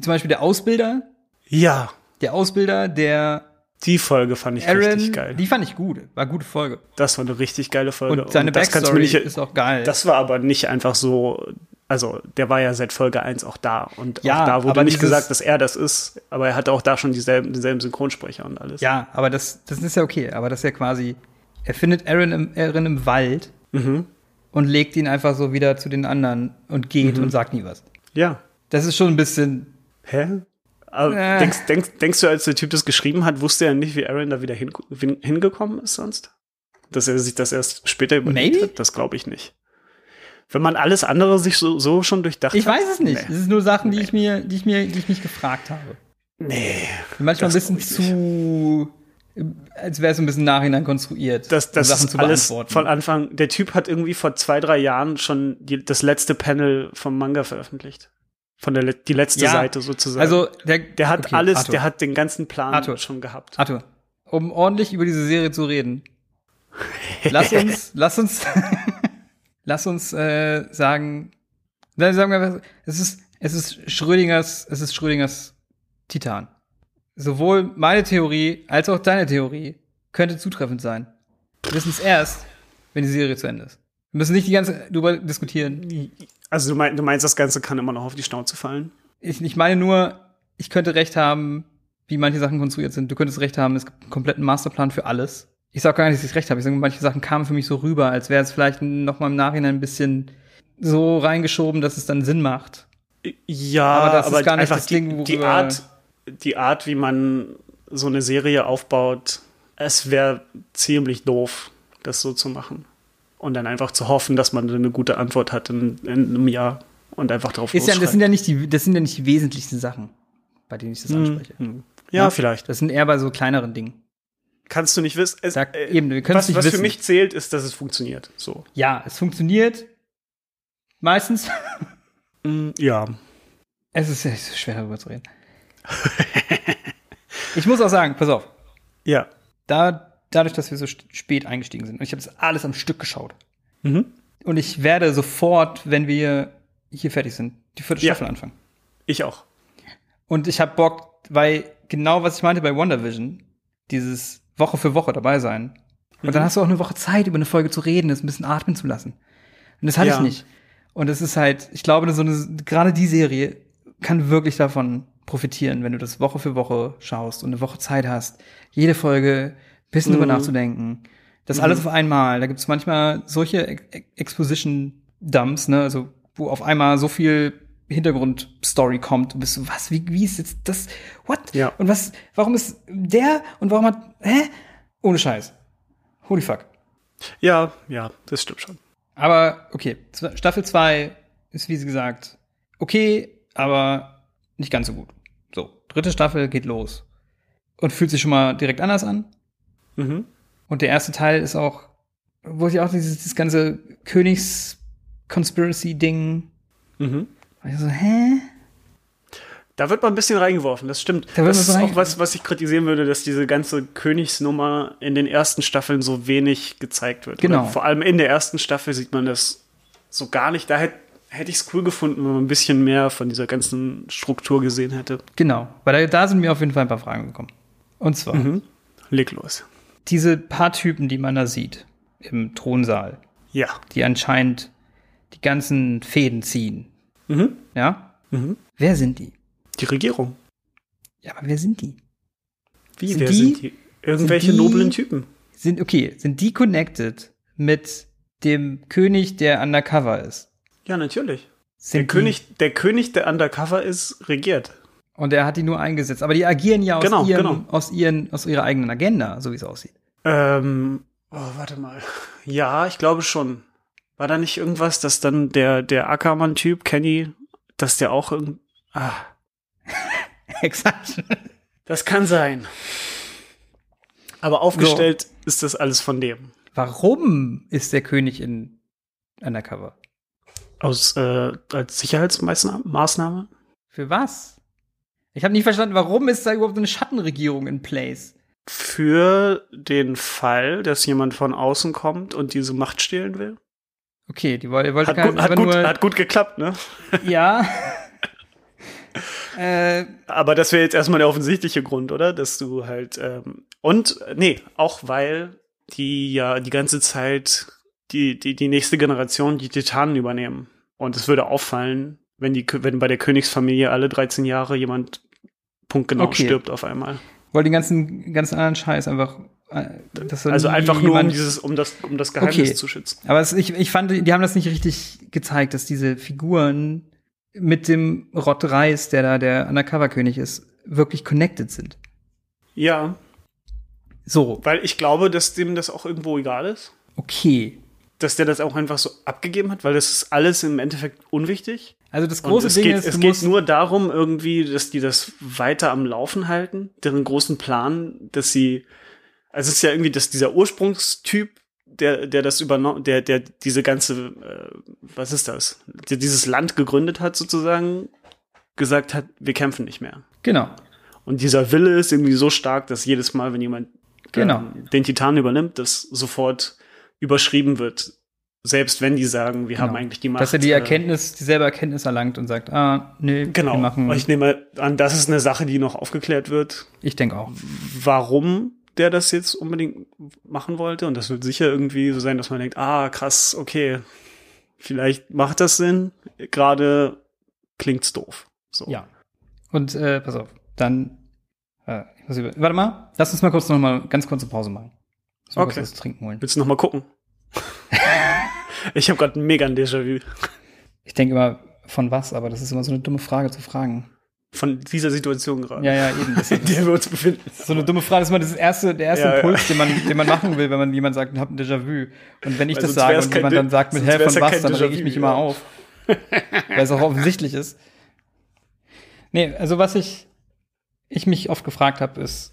zum Beispiel der Ausbilder, Ja, der Ausbilder, der die Folge fand ich richtig Aaron, geil. die fand ich gut, war eine gute Folge. Das war eine richtig geile Folge. Und seine mir Backstory nicht, ist auch geil. Das war aber nicht einfach so, also der war ja seit Folge 1 auch da. Und Ja, auch da wurde nicht gesagt, dass er das ist, aber er hatte auch da schon dieselben, denselben Synchronsprecher und alles. ja, aber das, das ist ja okay. Aber das ist ja quasi, er findet Aaron im, Aaron im Wald Mhm. und legt ihn einfach so wieder zu den anderen und geht Mhm. und sagt nie was. Ja. Das ist schon ein bisschen, Hä? Äh. denkst, denkst, denkst du, als der Typ das geschrieben hat, wusste er nicht, wie Aaron da wieder hin, hin, hingekommen ist sonst? Dass er sich das erst später überlegt Maybe? hat? Das glaube ich nicht. Wenn man alles andere sich so, so schon durchdacht ich hat? weiß es nicht. Nee. Es ist nur Sachen, die ich mir, die ich mir, die ich mich gefragt habe. Nee. Manchmal ein bisschen ich zu, als wäre es ein bisschen nachhinein konstruiert, Das, das um Sachen ist zu alles beantworten. von Anfang. Der Typ hat irgendwie vor zwei, drei Jahren schon die, das letzte Panel vom Manga veröffentlicht. Von der die letzte Ja, Seite sozusagen. also der, der hat okay, alles, Arthur. der hat den ganzen Plan Arthur. schon gehabt. Arthur, um ordentlich über diese Serie zu reden, [laughs] lass uns, lass uns, [laughs] lass uns äh, sagen, dann sagen wir, es ist, es ist Schrödingers, es ist Schrödingers Titan. Sowohl meine Theorie als auch deine Theorie könnte zutreffend sein. Wir wissen es erst, wenn die Serie zu Ende ist. Wir müssen nicht die ganze Zeit drüber diskutieren. Also du, mein, du meinst, das Ganze kann immer noch auf die Schnauze fallen? Ich, ich meine nur, ich könnte recht haben, wie manche Sachen konstruiert sind. Du könntest recht haben, es gibt einen kompletten Masterplan für alles. Ich sag gar nicht, dass ich recht habe. Ich sage, manche Sachen kamen für mich so rüber, als wäre es vielleicht noch mal im Nachhinein ein bisschen so reingeschoben, dass es dann Sinn macht. Ja, Aber das ist aber gar nicht einfach das Ding, die, die worüber- Art, die Art, wie man so eine Serie aufbaut, es wäre ziemlich doof, das so zu machen. Und dann einfach zu hoffen, dass man eine gute Antwort hat in, in einem Jahr und einfach drauf Ist ja, das sind ja nicht die, das sind ja nicht die wesentlichsten Sachen, bei denen ich das anspreche. Hm. Ja, Ja. vielleicht. Das sind eher bei so kleineren Dingen. Kannst du nicht wissen. Es, Sag, äh, eben, wir es was, nicht was wissen. für mich zählt, ist, dass es funktioniert. So. ja, es funktioniert. Meistens. [laughs] Mm, Ja. Es ist ja so schwer darüber zu reden. ich muss auch sagen, pass auf. Ja. da, dadurch, dass wir so spät eingestiegen sind, und ich habe das alles am Stück geschaut. Mhm. Und ich werde sofort, wenn wir hier fertig sind, die vierte Ja. Staffel anfangen. Ich auch. Und ich habe Bock, weil genau was ich meinte bei WandaVision, dieses Woche für Woche dabei sein. Und Mhm. dann hast du auch eine Woche Zeit, über eine Folge zu reden, das ein bisschen atmen zu lassen. Und das hatte Ja. ich nicht. Und es ist halt, ich glaube, so eine, gerade die Serie kann wirklich davon profitieren, wenn du das Woche für Woche schaust und eine Woche Zeit hast, jede Folge bisschen drüber Mhm. nachzudenken. Das alles auf einmal. Da gibt es manchmal solche Ex Ex- Exposition-Dumps, ne, also wo auf einmal so viel Hintergrundstory kommt. Du bist so, was, wie, wie ist jetzt das? What? Ja. Und was, warum ist der und warum hat, hä? Ohne Scheiß. Holy fuck. Ja, ja, das stimmt schon. Aber okay, Staffel 2 ist wie gesagt okay, aber nicht ganz so gut. So, dritte Staffel geht los und fühlt sich schon mal direkt anders an. Mhm. Und der erste Teil ist auch, wo ich auch dieses, dieses ganze Königs-Conspiracy-Ding, Mhm. so, hä? Da wird man ein bisschen reingeworfen, das stimmt. Da das ist auch was, was ich kritisieren würde, dass diese ganze Königsnummer in den ersten Staffeln so wenig gezeigt wird. Genau. Oder vor allem in der ersten Staffel sieht man das so gar nicht. Da hätte hätte ich es cool gefunden, wenn man ein bisschen mehr von dieser ganzen Struktur gesehen hätte. Genau, weil da, da sind mir auf jeden Fall ein paar Fragen gekommen. Und zwar, Mhm. Leg los. Diese paar Typen, die man da sieht im Thronsaal, Ja. die anscheinend die ganzen Fäden ziehen. Mhm. Ja? Mhm. Wer sind die? Die Regierung. Ja, aber wer sind die? Wie? Sind Wer die- sind die? Irgendwelche sind die- noblen Typen. Sind, okay, sind die connected mit dem König, der undercover ist? Ja, natürlich. Sind Der König, der König, der undercover ist, regiert. Und er hat die nur eingesetzt. Aber die agieren ja aus, Genau, ihrem, genau. aus, ihren, aus ihrer eigenen Agenda, so wie es aussieht. Ähm, oh, warte mal. Ja, ich glaube schon. War da nicht irgendwas, dass dann der, der Ackermann-Typ, Kenny, dass der auch irgend. Ah, [laughs] Exakt. das kann sein. Aber aufgestellt ist das alles von dem. Warum ist der König in Undercover? Aus, äh, als Sicherheitsmaßnahme? Für was? Ich habe nicht verstanden, warum ist da überhaupt eine Schattenregierung in place? Für den Fall, dass jemand von außen kommt und diese Macht stehlen will. Okay, die wollte, Hat, gar- gut, hat, gut, nur, hat gut geklappt, ne? [laughs] ja. äh, [laughs] Aber das wäre jetzt erstmal der offensichtliche Grund, oder? Dass du halt, ähm, und, nee, auch weil die ja die ganze Zeit die, die, die nächste Generation die Titanen übernehmen. Und es würde auffallen, wenn die, wenn bei der Königsfamilie alle 13 Jahre jemand punktgenau Okay. stirbt auf einmal. wollte den ganzen, ganzen anderen Scheiß einfach. äh, Also einfach nur um dieses, um das, um das Geheimnis Okay. zu schützen. Aber es, ich, ich fand, die haben das nicht richtig gezeigt, dass diese Figuren mit dem Rott Reis, der da der Undercover-König ist, wirklich connected sind. Ja, So, weil ich glaube, dass dem das auch irgendwo egal ist. okay. Dass der das auch einfach so abgegeben hat, weil das ist alles im Endeffekt unwichtig. Also das große es Ding geht, ist, es geht nur darum, irgendwie, dass die das weiter am Laufen halten, deren großen Plan, dass sie, also es ist ja irgendwie, dass dieser Ursprungstyp, der, der das übernommen, der, der diese ganze, äh, was ist das, der dieses Land gegründet hat, sozusagen, gesagt hat, wir kämpfen nicht mehr. genau, Und dieser Wille ist irgendwie so stark, dass jedes Mal, wenn jemand Genau. ähm, den Titan übernimmt, das sofort überschrieben wird. Selbst wenn die sagen, wir haben Genau. eigentlich die Macht. dass er die äh, Erkenntnis, dieselbe Erkenntnis erlangt und sagt, ah, nee, Genau. wir machen, ich nehme an, das ist eine Sache, die noch aufgeklärt wird, ich denke auch. warum der das jetzt unbedingt machen wollte. Und das wird sicher irgendwie so sein, dass man denkt, ah, krass, okay, vielleicht macht das Sinn. Gerade klingt's doof. So. Ja. Und äh, pass auf, dann, äh, ich muss über, warte mal, lass uns mal kurz noch mal ganz kurze Pause machen. Mal Okay. was trinken holen. Willst du noch mal gucken? [laughs] ich habe gerade mega ein Déjà-vu Ich denke immer, von was, aber das ist immer so eine dumme Frage zu fragen. von dieser Situation gerade, Ja, ja, eben. [laughs] In der wir uns befinden. so eine dumme Frage. Das ist immer das erste, der erste Ja, ja. Impuls, Den, man, den man machen will, wenn man jemand sagt, ich habe ein Déjà-vu. Und wenn ich Weil das sage und jemand dann sagt mit Hä, von ja was, dann rege Déjà-vu, ich mich immer ja. auf. Weil es auch offensichtlich ist. Nee, also was ich, ich mich oft gefragt habe, ist,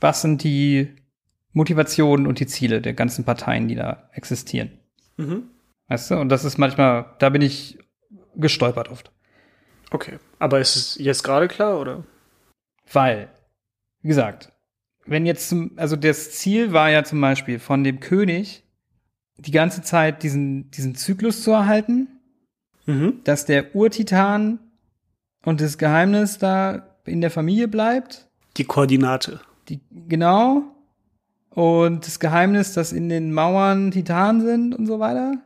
was sind die Motivationen und die Ziele der ganzen Parteien, die da existieren? Mhm. Weißt du? Und das ist manchmal, da bin ich gestolpert oft. Okay. Aber ist es jetzt gerade klar, oder? Weil, wie gesagt, wenn jetzt, zum, also das Ziel war ja zum Beispiel von dem König, die ganze Zeit diesen, diesen Zyklus zu erhalten, Mhm. dass der Urtitan und das Geheimnis da in der Familie bleibt. Die Koordinate. Die, genau. Und das Geheimnis, dass in den Mauern Titanen sind und so weiter.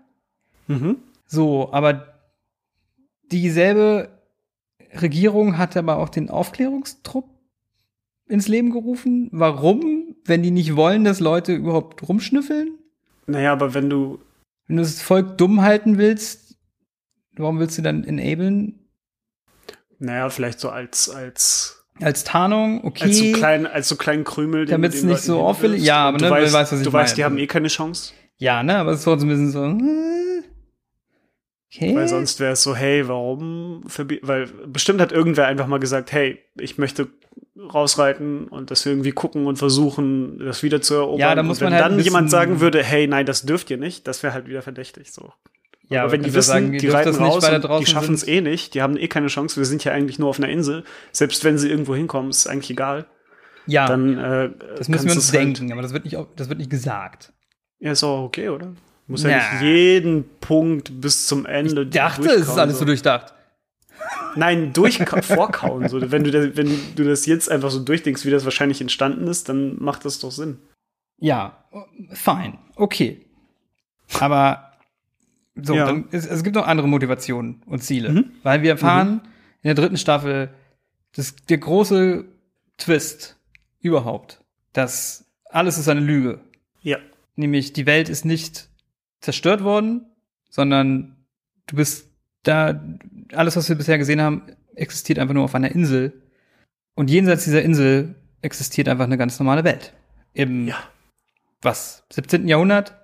Mhm. So, aber dieselbe Regierung hat aber auch den Aufklärungstrupp ins Leben gerufen. Warum? Wenn die nicht wollen, dass Leute überhaupt rumschnüffeln? Naja, aber wenn du Wenn du das Volk dumm halten willst, warum willst du dann enablen? Naja, vielleicht so als, als, Als Tarnung, okay. als so kleinen, als so kleinen Krümel. Damit's den nicht so auffällig- hinwirfst. ja, aber du ne, du weißt, weißt, was ich du weißt, die haben eh keine Chance. ja, ne, aber es ist trotzdem ein bisschen so. äh, Okay. Weil sonst wäre es so, hey, warum weil bestimmt hat irgendwer einfach mal gesagt, hey, ich möchte rausreiten und das irgendwie gucken und versuchen, das wieder zu erobern. Ja, da muss und wenn man halt dann jemand sagen würde, hey, nein, das dürft ihr nicht, das wäre halt wieder verdächtig so. Ja, aber wenn die wissen, sagen, die dürft reiten das nicht, raus die schaffen es eh nicht, die haben eh keine Chance, wir sind ja eigentlich nur auf einer Insel. Selbst wenn sie irgendwo hinkommen, ist eigentlich egal. Ja, Dann äh, das müssen wir uns denken, aber das wird nicht, das wird nicht gesagt. ja, ist auch okay, oder? Muss ja nicht jeden Punkt bis zum Ende Ich dachte, es ist alles so durchdacht. Nein, durch [laughs] vorkauen. So. Wenn, du da, wenn du das jetzt einfach so durchdenkst, wie das wahrscheinlich entstanden ist, dann macht das doch Sinn. Ja, fine, okay. Aber so, Ja. dann, es, es gibt noch andere Motivationen und Ziele. Mhm. Weil wir erfahren in der dritten Staffel, das, der große Twist überhaupt, dass alles ist eine Lüge. Ja. Nämlich die Welt ist nicht zerstört worden, sondern du bist da, alles, was wir bisher gesehen haben, existiert einfach nur auf einer Insel. Und jenseits dieser Insel existiert einfach eine ganz normale Welt. Im, Ja. was, 17. Jahrhundert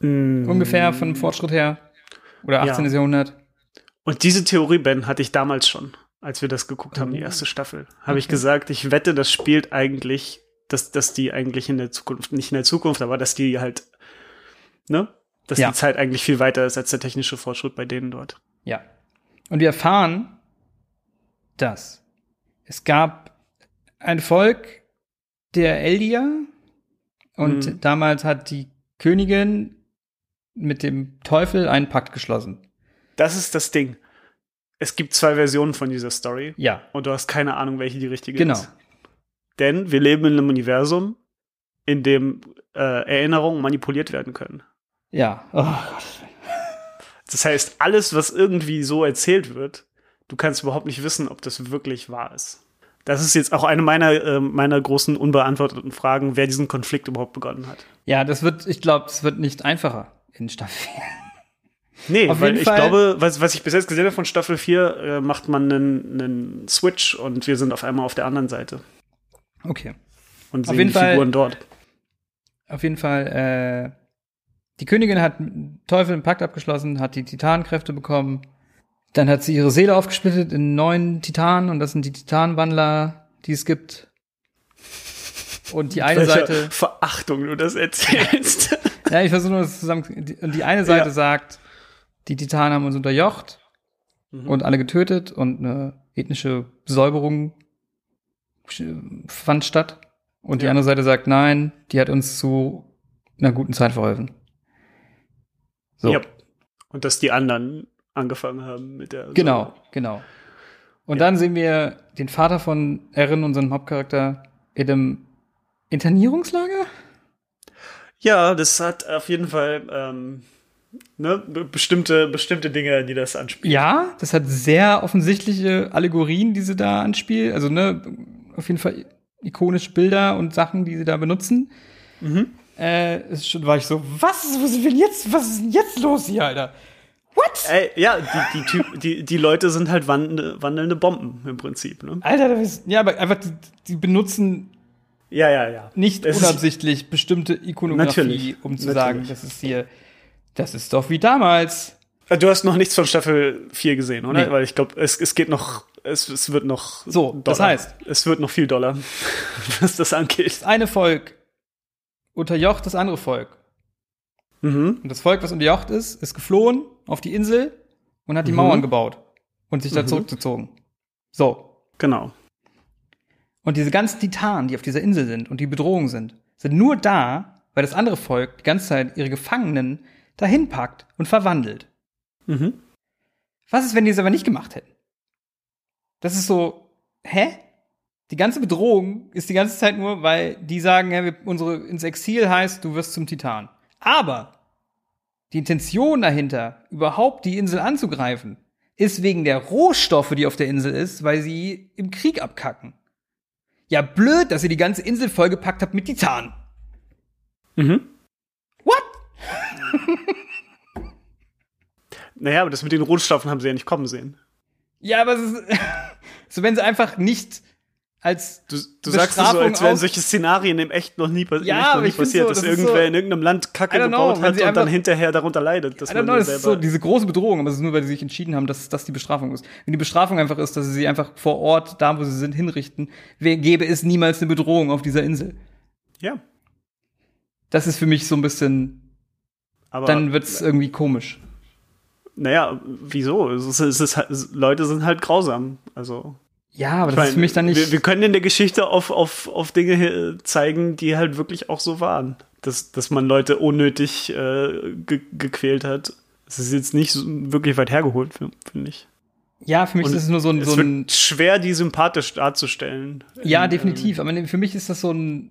Mm. ungefähr von Fortschritt her? Oder 18. Ja. Jahrhundert? Und diese Theorie, Ben, hatte ich damals schon, als wir das geguckt haben, die erste Staffel. Habe ich gesagt, ich wette, das spielt eigentlich, dass, dass die eigentlich in der Zukunft, nicht in der Zukunft, aber dass die halt, ne? Dass Ja. die Zeit eigentlich viel weiter ist als der technische Fortschritt bei denen dort. Ja. Und wir erfahren, dass es gab ein Volk der Eldier und Mhm. damals hat die Königin mit dem Teufel einen Pakt geschlossen. Das ist das Ding. Es gibt zwei Versionen von dieser Story Ja, und du hast keine Ahnung, welche die richtige genau. ist. Denn wir leben in einem Universum, in dem äh, Erinnerungen manipuliert werden können. Ja. Oh Gott. Das heißt, alles, was irgendwie so erzählt wird, du kannst überhaupt nicht wissen, ob das wirklich wahr ist. Das ist jetzt auch eine meiner, äh, meiner großen unbeantworteten Fragen, wer diesen Konflikt überhaupt begonnen hat. Ja, das wird, ich glaube, es wird nicht einfacher in Staffel 4. Nee, Auf weil ich Fall- glaube, was, was ich bis jetzt gesehen habe von Staffel 4, äh, macht man einen, einen Switch und wir sind auf einmal auf der anderen Seite Okay. und Auf sehen jeden die Fall- Figuren dort. Auf jeden Fall, äh, die Königin hat Teufel einen Pakt abgeschlossen, hat die Titanenkräfte bekommen. Dann hat sie ihre Seele aufgesplittet in neun Titanen und das sind die Titanwandler, die es gibt. Und die eine Welcher Seite, Verachtung du das erzählst. [laughs] ja, ich versuche nur das zusammen. die- Und die eine Seite Ja. sagt, die Titanen haben uns unterjocht Mhm. und alle getötet und eine ethnische Säuberung sch- fand statt. Und die Ja. andere Seite sagt, nein, die hat uns zu einer guten Zeit verholfen. So. Ja. Und dass die anderen angefangen haben mit der. Genau, genau. Und Ja. dann sehen wir den Vater von Erin, unserem Hauptcharakter, in einem Internierungslager? Ja, das hat auf jeden Fall ähm, ne, be- bestimmte, bestimmte Dinge, die das anspielen. Ja, das hat sehr offensichtliche Allegorien, die sie da anspielen. Also, ne, auf jeden Fall ikonische Bilder und Sachen, die sie da benutzen. Mhm. Äh, ist schon, war ich so, was, was ist denn jetzt, was ist denn jetzt los hier, Alter? What? Ey, ja, die, die, typ, die, die Leute sind halt wandelnde, wandelnde Bomben im Prinzip. Ne? Alter, das ist, ja, aber einfach, die, die benutzen Ja, ja, ja. nicht Es unabsichtlich bestimmte Ikonografie, Natürlich, um zu natürlich. sagen, das ist hier, das ist doch wie damals. Äh, Du hast noch nichts von Staffel 4 gesehen, oder? Nee. Weil ich glaube, es, es geht noch, es, es wird noch. So, das Dollar. heißt- Es wird noch viel Dollar, [laughs] was das angeht. Das eine Volk unterjocht das andere Volk. Mhm. Und das Volk, was unterjocht ist, ist geflohen auf die Insel und hat die Mhm. Mauern gebaut und sich da Mhm. zurückgezogen. So. Genau. Und diese ganzen Titanen, die auf dieser Insel sind und die Bedrohung sind, sind nur da, weil das andere Volk die ganze Zeit ihre Gefangenen dahin packt und verwandelt. Mhm. Was ist, wenn die es aber nicht gemacht hätten? Das ist so, hä? Die ganze Bedrohung ist die ganze Zeit nur, weil die sagen, ja, wir, unsere ins Exil heißt, du wirst zum Titan. Aber die Intention dahinter, überhaupt die Insel anzugreifen, ist wegen der Rohstoffe, die auf der Insel ist, weil sie im Krieg abkacken. Ja, blöd, dass ihr die ganze Insel vollgepackt habt mit Titanen. Mhm. What? [laughs] Naja, aber das mit den Rohstoffen haben sie ja nicht kommen sehen. Ja, aber es ist [laughs] so, wenn sie einfach nicht als Du, du sagst es so, als wären solche Szenarien im echt noch nie, pa- Ja, noch nie passiert, so, dass das irgendwer so- in irgendeinem Land Kacke know, gebaut hat und dann hinterher darunter leidet. Dass I don't man know, das ist so diese große Bedrohung, aber es ist nur, weil sie sich entschieden haben, dass das die Bestrafung ist. Wenn die Bestrafung einfach ist, dass sie sie einfach vor Ort, da wo sie sind, hinrichten, gäbe es niemals eine Bedrohung auf dieser Insel. ja, Das ist für mich so ein bisschen, aber dann wird's irgendwie komisch. Naja, wieso? Es ist, es ist, es- Leute sind halt grausam. Also Ja, aber Ich das ist für mich dann nicht. Wir, wir können in der Geschichte auf, auf, auf Dinge zeigen, die halt wirklich auch so waren. Dass, dass man Leute unnötig äh, ge gequält hat. Es ist jetzt nicht so wirklich weit hergeholt, fi- finde ich. ja, für mich Und ist es nur so ein, Es so ein schwer, die sympathisch darzustellen. Ja, In, definitiv. Aber für mich ist das so ein.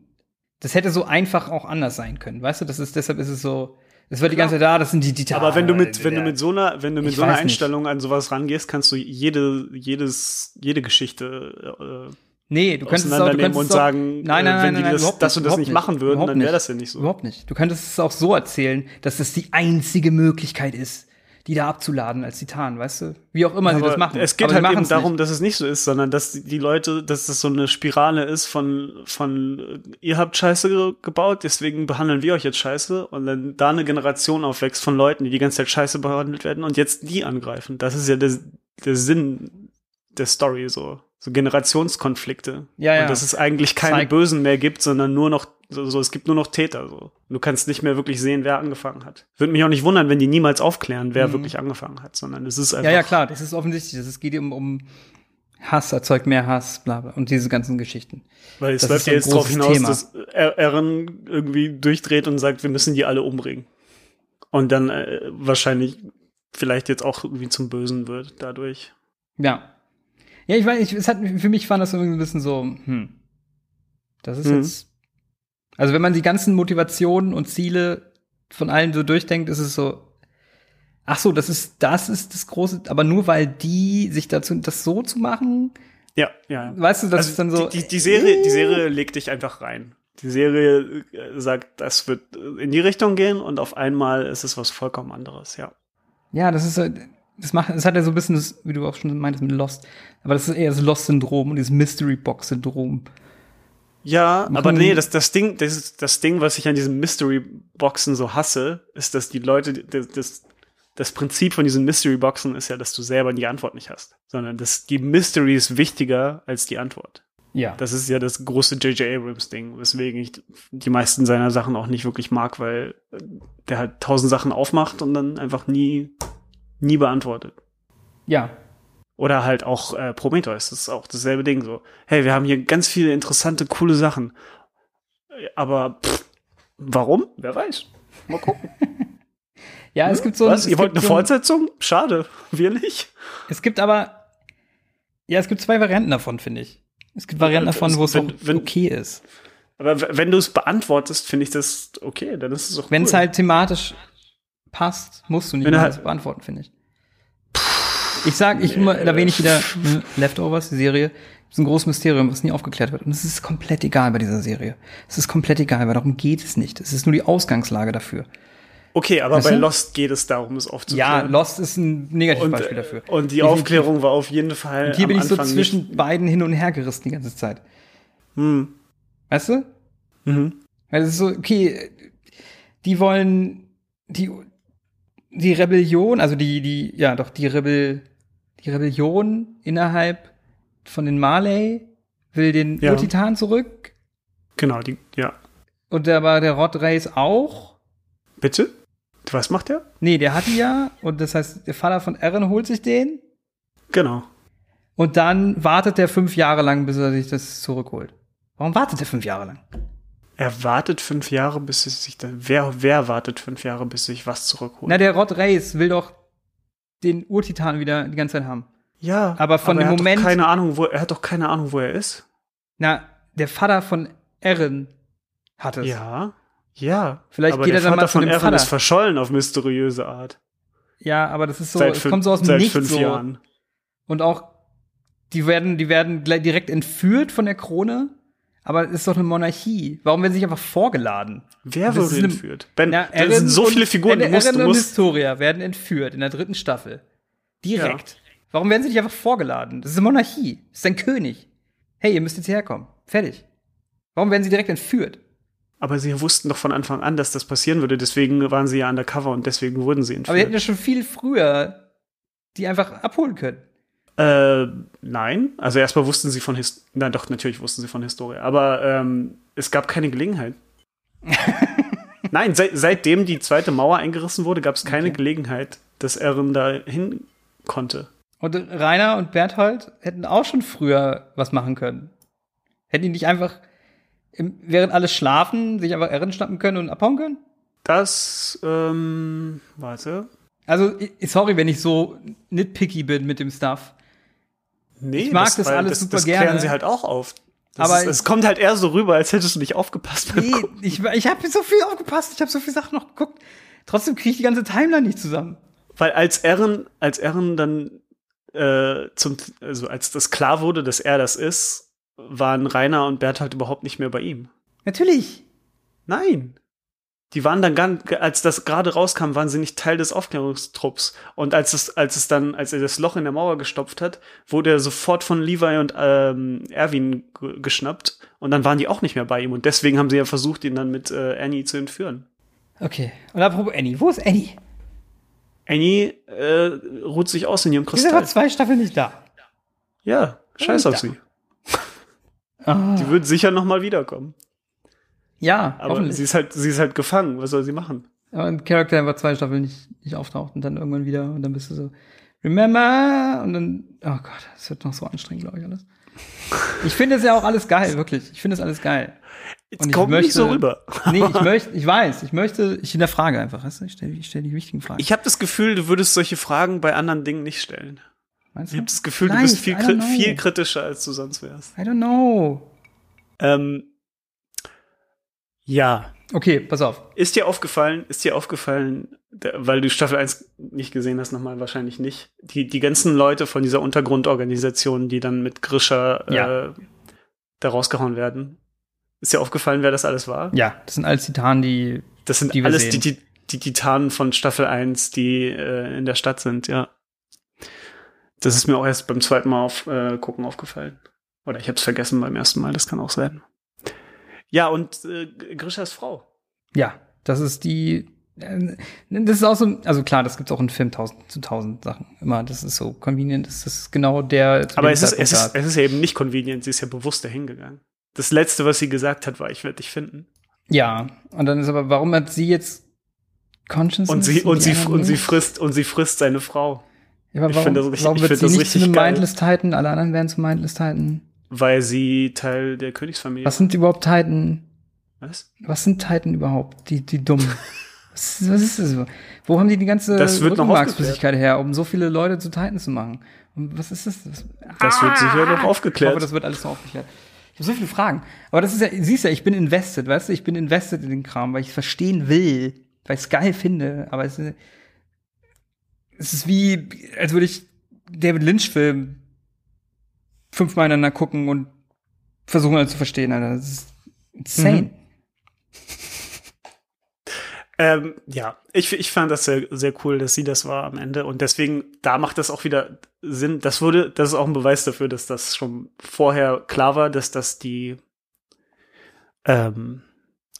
Das hätte so einfach auch anders sein können. Weißt du, das ist, deshalb ist es so. Es wird die ganze Zeit da, das sind die, die Ähm, aber wenn du mit, wenn du mit so einer, wenn du mit Ich so einer weiß nicht. Einstellung an sowas rangehst, kannst du jede, jedes, jede Geschichte äh, Nee, du könntest es auch, du auseinandernehmen könntest und auch, sagen, nein, nein, äh, nein, wenn nein, die nein, das, überhaupt das und das nicht machen würden, dann wäre nicht. das ja nicht so. Überhaupt nicht. Du könntest es auch so erzählen, dass das die einzige Möglichkeit ist, die da abzuladen als Titan, weißt du? Wie auch immer sie Aber das machen. Es geht Aber sie halt eben darum, nicht. dass es nicht so ist, sondern dass die- Leute, dass das so eine Spirale ist von, von äh, ihr habt Scheiße ge- gebaut, deswegen behandeln wir euch jetzt Scheiße und dann da eine Generation aufwächst von Leuten, die die ganze Zeit Scheiße behandelt werden und jetzt die angreifen. Das ist ja der, der Sinn der Story so. So Generationskonflikte. Ja, ja. Und dass es eigentlich keine Zeig- Bösen mehr gibt, sondern nur noch, so, so, es gibt nur noch Täter, so. Du kannst nicht mehr wirklich sehen, wer angefangen hat. Würde mich auch nicht wundern, wenn die niemals aufklären, wer wirklich angefangen hat, sondern es ist einfach. Mhm. Ja, ja, klar, das ist offensichtlich. Es geht um, um Hass, erzeugt mehr Hass, bla, bla. Und diese ganzen Geschichten. Weil es Das läuft ja jetzt darauf großes hinaus, Thema. dass Eren irgendwie durchdreht und sagt, wir müssen die alle umbringen. Und dann äh, wahrscheinlich vielleicht jetzt auch irgendwie zum Bösen wird dadurch. Ja. Ja, ich weiß, ich, es hat, für mich war das irgendwie ein bisschen so, hm. Das ist Mhm. jetzt. Also, wenn man die ganzen Motivationen und Ziele von allen so durchdenkt, ist es so, ach so, das ist, das ist das große, aber nur weil die sich dazu, das so zu machen, Ja, ja. weißt du, das Also ist dann so. die, die, die Serie, die Serie legt dich einfach rein. Die Serie äh, sagt, das wird äh, in die Richtung gehen und auf einmal ist es was vollkommen anderes, ja. Ja, das ist so, das macht, das hat ja so ein bisschen das, wie du auch schon meintest mit Lost, aber das ist eher das Lost-Syndrom und dieses Mystery-Box-Syndrom. Ja, aber Machen- nee, das, das Ding, das, ist das Ding, was ich an diesen Mystery-Boxen so hasse, ist, dass die Leute, das, das, das Prinzip von diesen Mystery-Boxen ist ja, dass du selber die Antwort nicht hast, sondern dass die Mystery ist wichtiger als die Antwort. Ja. Das ist ja das große J.J. Abrams-Ding, weswegen ich die meisten seiner Sachen auch nicht wirklich mag, weil der halt tausend Sachen aufmacht und dann einfach nie, nie beantwortet. ja. Oder halt auch äh, Prometheus, das ist auch dasselbe Ding so. Hey, wir haben hier ganz viele interessante, coole Sachen. Aber pff, warum? Wer weiß. Mal gucken. [laughs] Ja, es gibt so Was? Ihr wollt eine so Fortsetzung? Schade. Wir nicht. Es gibt aber, ja, es gibt zwei Varianten davon, finde ich. Es gibt Varianten davon, wo es Wenn- auch wenn- okay ist. Aber wenn du es beantwortest, finde ich das okay. Dann ist es auch Wenn cool. es halt thematisch passt, musst du nicht mal halt- beantworten, finde ich. Ich sag, ich immer, da erwähne ich wieder ne, Leftovers, die Serie. Das ist ein großes Mysterium, was nie aufgeklärt wird. Und es ist komplett egal bei dieser Serie. Es ist komplett egal, weil darum geht es nicht. Es ist nur die Ausgangslage dafür. Okay, aber Weißt bei du? Lost geht es darum, es Ja, aufzuklären. Lost ist ein Negativbeispiel äh, dafür. und die. Aufklärung war auf jeden Fall. Und hier bin ich so Anfang zwischen Nicht, beiden hin und her gerissen die ganze Zeit. hm. Weißt du? mhm. Weil es ist so, okay, die wollen die, die Rebellion, also die, die, ja doch, die Rebel, die Rebellion innerhalb von den Marley will den Ja. Urtitan zurück Genau, die, ja. und der war der Rod Race auch. Bitte? Was macht der? Nee, der hat die ja und das heißt, der Vater von Eren holt sich den Genau. und dann wartet der fünf Jahre lang, bis er sich das zurückholt. Warum wartet er fünf Jahre lang? Er wartet fünf Jahre, bis es sich dann. Wer, wer wartet fünf Jahre, bis sich was zurückholt? Na, der Rod Race will doch den Urtitan wieder die ganze Zeit haben. ja, aber von er dem Moment- keine Ahnung, wo, er hat doch keine Ahnung, wo er ist. Na, der Vater von Eren hat es. Ja. Ja. Vielleicht aber geht der er dann Vater mal von Eren Vater. ist verschollen auf mysteriöse Art. Ja, aber das ist so, seit es kommt so aus dem seit Nichts fünf so. Jahren. Und auch, die werden, die werden direkt entführt von der Krone. Aber es ist doch eine Monarchie. Warum werden sie nicht einfach vorgeladen? Wer Das wurde entführt? Ben, Na, da sind so und- viele Figuren, du Eren musst, du und musst Historia werden entführt in der dritten Staffel. Direkt. Warum werden sie nicht einfach vorgeladen? Das ist eine Monarchie. Das ist ein König. Hey, ihr müsst jetzt hierher kommen. Fertig. Warum werden sie direkt entführt? Aber sie wussten doch von Anfang an, dass das passieren würde. Deswegen waren sie ja undercover und deswegen wurden sie Aber wir hätten entführt. ja schon viel früher die einfach abholen können. Äh, nein. Also erstmal wussten sie von His Nein, doch, natürlich wussten sie von Historie. Aber ähm, es gab keine Gelegenheit. [laughs] Nein, seit, seitdem die zweite Mauer eingerissen wurde, gab es keine Okay. Gelegenheit, dass Eren da hin konnte. Und Rainer und Berthold hätten auch schon früher was machen können. Hätten die nicht einfach, im, während alle schlafen, sich einfach Eren schnappen können und abhauen können? Das, ähm, warte. Also, sorry, wenn ich so nitpicky bin mit dem Stuff. Nee, Ich mag das weil alles das, super das gerne. klären sie halt auch auf. Das Aber es kommt halt eher so rüber, als hättest du nicht aufgepasst beim Nee, Gucken. ich, ich habe so viel aufgepasst, ich habe so viele Sachen noch geguckt. Trotzdem kriege ich die ganze Timeline nicht zusammen. Weil als Eren, als Eren dann äh, zum, also als das klar wurde, dass er das ist, waren Rainer und Berthold überhaupt nicht mehr bei ihm. Natürlich. Nein. Die waren dann gar, als das gerade rauskam, waren sie nicht Teil des Aufklärungstrupps. Und als es, als es dann, als er das Loch in der Mauer gestopft hat, wurde er sofort von Levi und ähm, Erwin ge- geschnappt. Und dann waren die auch nicht mehr bei ihm. Und deswegen haben sie ja versucht, ihn dann mit äh, Annie zu entführen. Okay. Und apropos Annie, wo ist Annie? Annie äh, ruht sich aus in ihrem Die ist aber Kristall. zwei Staffeln nicht da. Ja, scheiß auf sie. Ah. Die wird sicher noch mal wiederkommen. Ja, Aber sie ist halt, sie ist halt gefangen. Was soll sie machen? Aber ein Charakter einfach zwei Staffeln nicht, nicht auftaucht und dann irgendwann wieder und dann bist du so, remember? Und dann, oh Gott, das wird noch so anstrengend, glaube ich, alles. Ich finde es ja auch alles geil, wirklich. Ich finde es alles geil. Jetzt Und ich kommt nicht so möchte- rüber. Nee, ich möchte, ich weiß, ich möchte, ich hinterfrage einfach, weißt du? Ich stelle ich stell die wichtigen Fragen. Ich habe das Gefühl, du würdest solche Fragen bei anderen Dingen nicht stellen. Meinst Ich du? habe das Gefühl, du Vielleicht, bist viel, viel kritischer, als du sonst wärst. I don't know. Ähm, ja. Okay, pass auf. Ist dir aufgefallen, ist dir aufgefallen, weil du Staffel 1 nicht gesehen hast, nochmal wahrscheinlich nicht, die, die ganzen Leute von dieser Untergrundorganisation, die dann mit Grisha Ja. äh, da rausgehauen werden. Ist dir aufgefallen, wer das alles war? Ja, das sind alles Titanen, die, Das sind die wir alles sehen. die, die, die Titanen von Staffel 1, die äh, in der Stadt sind, ja. Das ist mir auch erst beim zweiten Mal auf, äh, gucken aufgefallen. Oder ich habe es vergessen beim ersten Mal, das kann auch sein. Ja, und äh, Grishas Frau. ja, das ist die, äh, das ist auch so, also klar, das gibt's auch in Film tausend zu tausend Sachen. Immer, das ist so convenient, das ist genau der. Aber es ist, es, ist, es ist ja eben nicht convenient, sie ist ja bewusst dahin gegangen. Das letzte, was sie gesagt hat, war, ich werde dich finden. Ja, und dann ist aber, warum hat sie jetzt Consciousness? Und sie, und sie, und sie frisst, und sie frisst seine Frau. Ja, aber ich warum, finde das richtig- warum ich wird finde sie das nicht zu einem geil. Mindless Titan? Alle anderen werden zu Mindless Titan. Weil sie Teil der Königsfamilie Was sind überhaupt Titan? Was? Was sind Titan überhaupt? Die, die dummen. [laughs] was, was ist das? Wo haben die die ganze Rückenmarksflüssigkeit her, um so viele Leute zu Titan zu machen? Und was ist das? Das, Das wird sicher noch ich hoffe, aufgeklärt. das wird alles noch aufgeklärt. Ich habe so viele Fragen. Aber das ist ja, siehst ja, ich bin invested, weißt du? Ich bin invested in den Kram, weil ich es verstehen will, weil ich es geil finde. Aber es ist, es ist wie, als würde ich David Lynch-Film fünfmal ineinander gucken und versuchen, alles zu verstehen, Alter. Das ist insane. Mhm. Ähm, ja, ich, ich fand das sehr, sehr cool, dass sie das war am Ende. Und deswegen, da macht das auch wieder Sinn. Das wurde, das ist auch ein Beweis dafür, dass das schon vorher klar war, dass das die, ähm,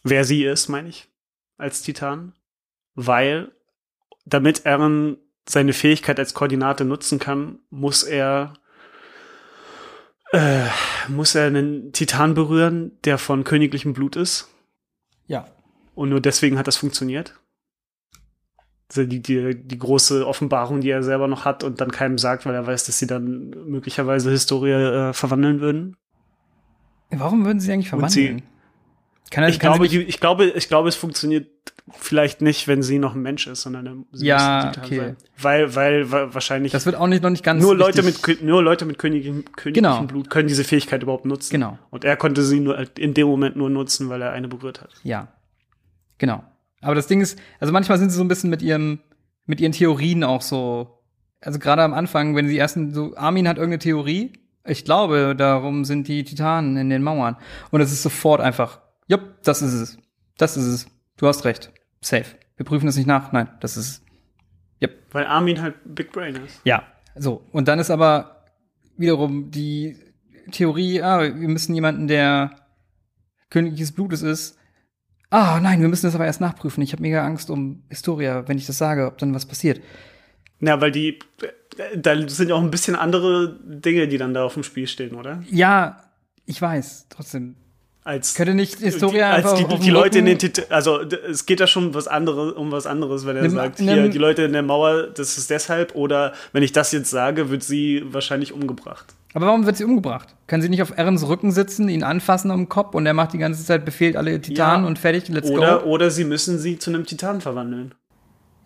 wer sie ist, meine ich, als Titan. Weil, damit Eren seine Fähigkeit als Koordinate nutzen kann, muss er, äh, muss er einen Titan berühren, der von königlichem Blut ist. Ja. Und nur deswegen hat das funktioniert. Also die, die, die große Offenbarung, die er selber noch hat und dann keinem sagt, weil er weiß, dass sie dann möglicherweise Historie äh, verwandeln würden. Warum würden sie eigentlich verwandeln? Kann er, Ich kann glaube, ich glaube, ich glaube, es funktioniert vielleicht nicht, wenn sie noch ein Mensch ist, sondern sie Ja, okay. sein. Weil, weil, weil wahrscheinlich das wird auch nicht, noch nicht ganz nur Leute richtig- mit nur Leute mit königlichem, königlichem Genau. Blut können diese Fähigkeit überhaupt nutzen. Genau. Und er konnte sie nur in dem Moment nur nutzen, weil er eine berührt hat. Ja. Genau. Aber das Ding ist, also manchmal sind sie so ein bisschen mit ihrem, mit ihren Theorien auch so, also gerade am Anfang, wenn sie ersten so, Armin hat irgendeine Theorie, ich glaube, darum sind die Titanen in den Mauern. Und es ist sofort einfach, jupp, das ist es. Das ist es. Du hast recht. Safe. Wir prüfen das nicht nach. Nein, das ist es. Weil Armin halt Big Brain ist. Ja, so. Und dann ist aber wiederum die Theorie, ah, wir müssen jemanden, der königliches Blutes ist. Ah, nein, wir müssen das aber erst nachprüfen. Ich habe mega Angst um Historia, wenn ich das sage, ob dann was passiert. Ja, weil die, da sind ja auch ein bisschen andere Dinge, die dann da auf dem Spiel stehen, oder? Ja, ich weiß, trotzdem. Als Könnte nicht Historia die, als die, die Leute in den Tit also es geht da schon was anderes um was anderes, wenn er Nimm- sagt, nimm- hier die Leute in der Mauer, das ist deshalb oder wenn ich das jetzt sage, wird sie wahrscheinlich umgebracht. Aber warum wird sie umgebracht? Kann sie nicht auf Erens Rücken sitzen, ihn anfassen am Kopf und er macht die ganze Zeit befehlt alle Titanen Ja. und fertig, let's Oder go? oder sie müssen sie zu einem Titan verwandeln.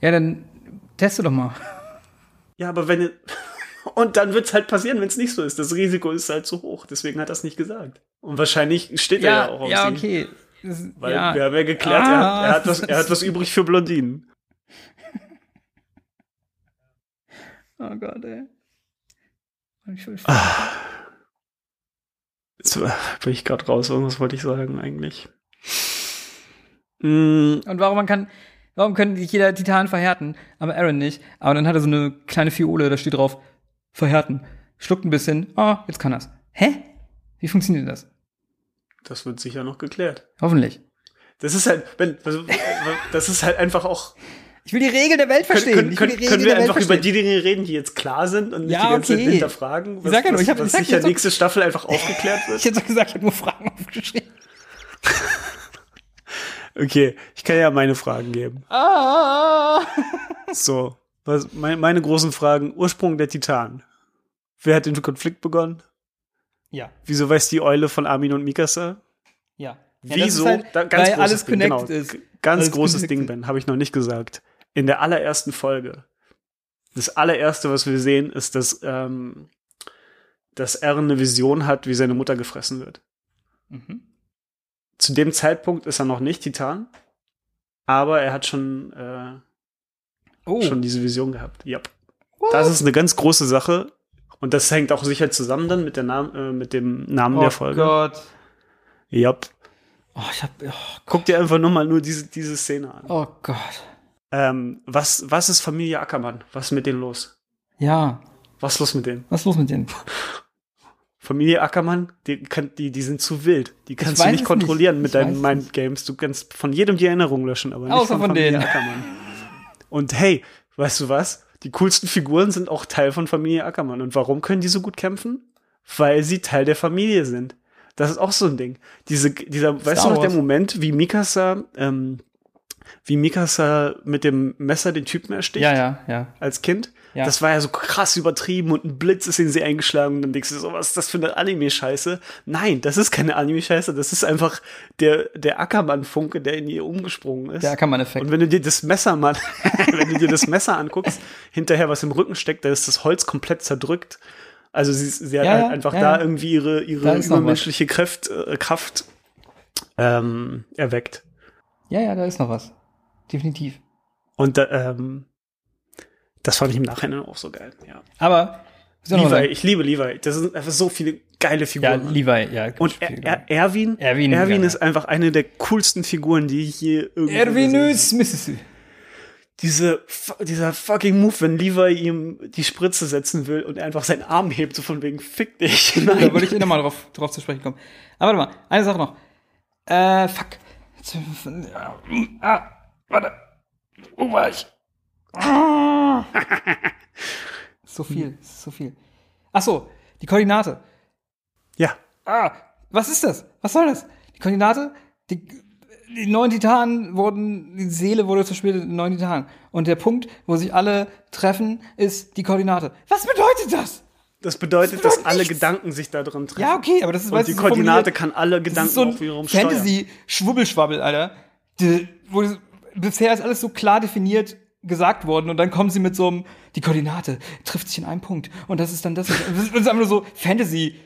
Ja, dann teste doch mal. Ja, aber wenn und dann wird's halt passieren, wenn es nicht so ist. Das Risiko ist halt zu hoch, deswegen hat er es nicht gesagt. Und wahrscheinlich steht er ja auch auf ja, sie. okay. Das, Weil ja. wir haben ja geklärt, er, Ah. hat, er, hat was, er hat was übrig für Blondinen. [laughs] Oh Gott, ey. Ich will Jetzt bin ich gerade raus, irgendwas wollte ich sagen eigentlich. Mm, Und warum man kann, warum können nicht jeder Titan verhärten, aber Aaron nicht? Aber dann hat er so eine kleine Fiole, da steht drauf, verhärten. Schluckt ein bisschen, oh, jetzt kann er's. Hä? Wie funktioniert das? das wird sicher noch geklärt. Hoffentlich. Das ist halt, wenn, also, das ist halt einfach auch. Ich will die Regeln der Welt verstehen. Können, ich können, können wir einfach über verstehen. die Dinge reden, die jetzt klar sind und nicht Ja, die ganze okay. Zeit hinterfragen, was, Ich sag ja nur, ich hab- was ich sicher doch- nächste Staffel einfach aufgeklärt [laughs] Ich wird. hätte doch gesagt, ich habe nur Fragen aufgeschrieben. Okay, ich kann ja meine Fragen geben. Ah. So, was, mein, meine großen Fragen. Ursprung der Titan. Wer hat den Konflikt begonnen? Ja, Wieso weiß die Eule von Armin und Mikasa? ja. Ja, Wieso? halt, Da- weil großes alles Ding, connected genau. ist. Ganz Alles großes connected. Ding, Ben, habe ich noch nicht gesagt. In der allerersten Folge. Das allererste, was wir sehen, ist, dass, ähm, dass Eren eine Vision hat, wie seine Mutter gefressen wird. Mhm. Zu dem Zeitpunkt ist er noch nicht Titan, aber er hat schon, äh, Oh, schon diese Vision gehabt. Yep. Das ist eine ganz große Sache. Und das hängt auch sicher zusammen dann mit, der Nam äh, mit dem Namen oh der Folge. Gott. Yep. Oh, ich hab, oh, Guck dir einfach nur mal nur diese, diese Szene an. oh Gott. Ähm, was, was ist Familie Ackermann? Was ist mit denen los? Ja, Was ist los mit denen? was ist los mit denen? [laughs] Familie Ackermann, die, kann, die, die sind zu wild. Die kannst du nicht kontrollieren nicht. mit Ich deinen es Mind-Games. Du kannst von jedem die Erinnerung löschen, aber nicht Außer von, von Familie denen. Ackermann. [laughs] Und hey, weißt du was? Die coolsten Figuren sind auch Teil von Familie Ackermann. Und warum können die so gut kämpfen? Weil sie Teil der Familie sind. Das ist auch so ein Ding. Diese, dieser, weißt du noch, der Wars. Moment, wie Mikasa, ähm, wie Mikasa mit dem Messer den Typen ersticht? Ja, ja, ja. als Kind. Ja. Das war ja so krass übertrieben und ein Blitz ist in sie eingeschlagen und dann denkst du so, was ist das für eine Anime-Scheiße? Nein, das ist keine Anime-Scheiße, das ist einfach der, der Ackermann-Funke, der in ihr umgesprungen ist. Der Ackermann-Effekt. Und wenn du dir das Messer mal, [laughs] wenn du dir das Messer anguckst, hinterher was im Rücken steckt, da ist das Holz komplett zerdrückt. Also sie, sie hat Ja, halt einfach ja, da irgendwie ihre, ihre übermenschliche Kraft, äh, Kraft ähm, erweckt. Ja, ja, da ist noch was. Definitiv. Und da, ähm, das fand ich im Nachhinein auch so geil. Ja. Aber, Levi, ich liebe Levi. Das sind einfach so viele geile ja, Figuren. Levi, ja. und er, er, Erwin, Erwin, Erwin ja. ist einfach eine der coolsten Figuren, die ich hier irgendwie Erwinus Mississippi. Diese, dieser fucking Move, wenn Levi ihm die Spritze setzen will und er einfach seinen Arm hebt, so von wegen, fick dich. [laughs] Da Nein. würde ich eh nochmal drauf, drauf zu sprechen kommen. Aber warte mal, eine Sache noch. Äh, fuck. Ah, warte. Wo war ich? Ah. so viel, so viel. Ach so, die Koordinate. ja. Ah, was ist das? Was soll das? Die Koordinate, die, die neun Titanen wurden, die Seele wurde zerspielt in neun Titanen. Und der Punkt, wo sich alle treffen, ist die Koordinate. Was bedeutet das? Das bedeutet, Das dass bedeutet alle nichts. Gedanken sich da drin treffen. Ja, okay, aber das ist, Und weißt die so Koordinate kann alle Gedanken so auch wiederum steuern. Fantasy-Schwubbelschwabbel, Alter. Die, wo, bisher ist alles so klar definiert gesagt worden und dann kommen sie mit so einem, die Koordinate trifft sich in einem Punkt und das ist dann das. Und das ist einfach nur so Fantasy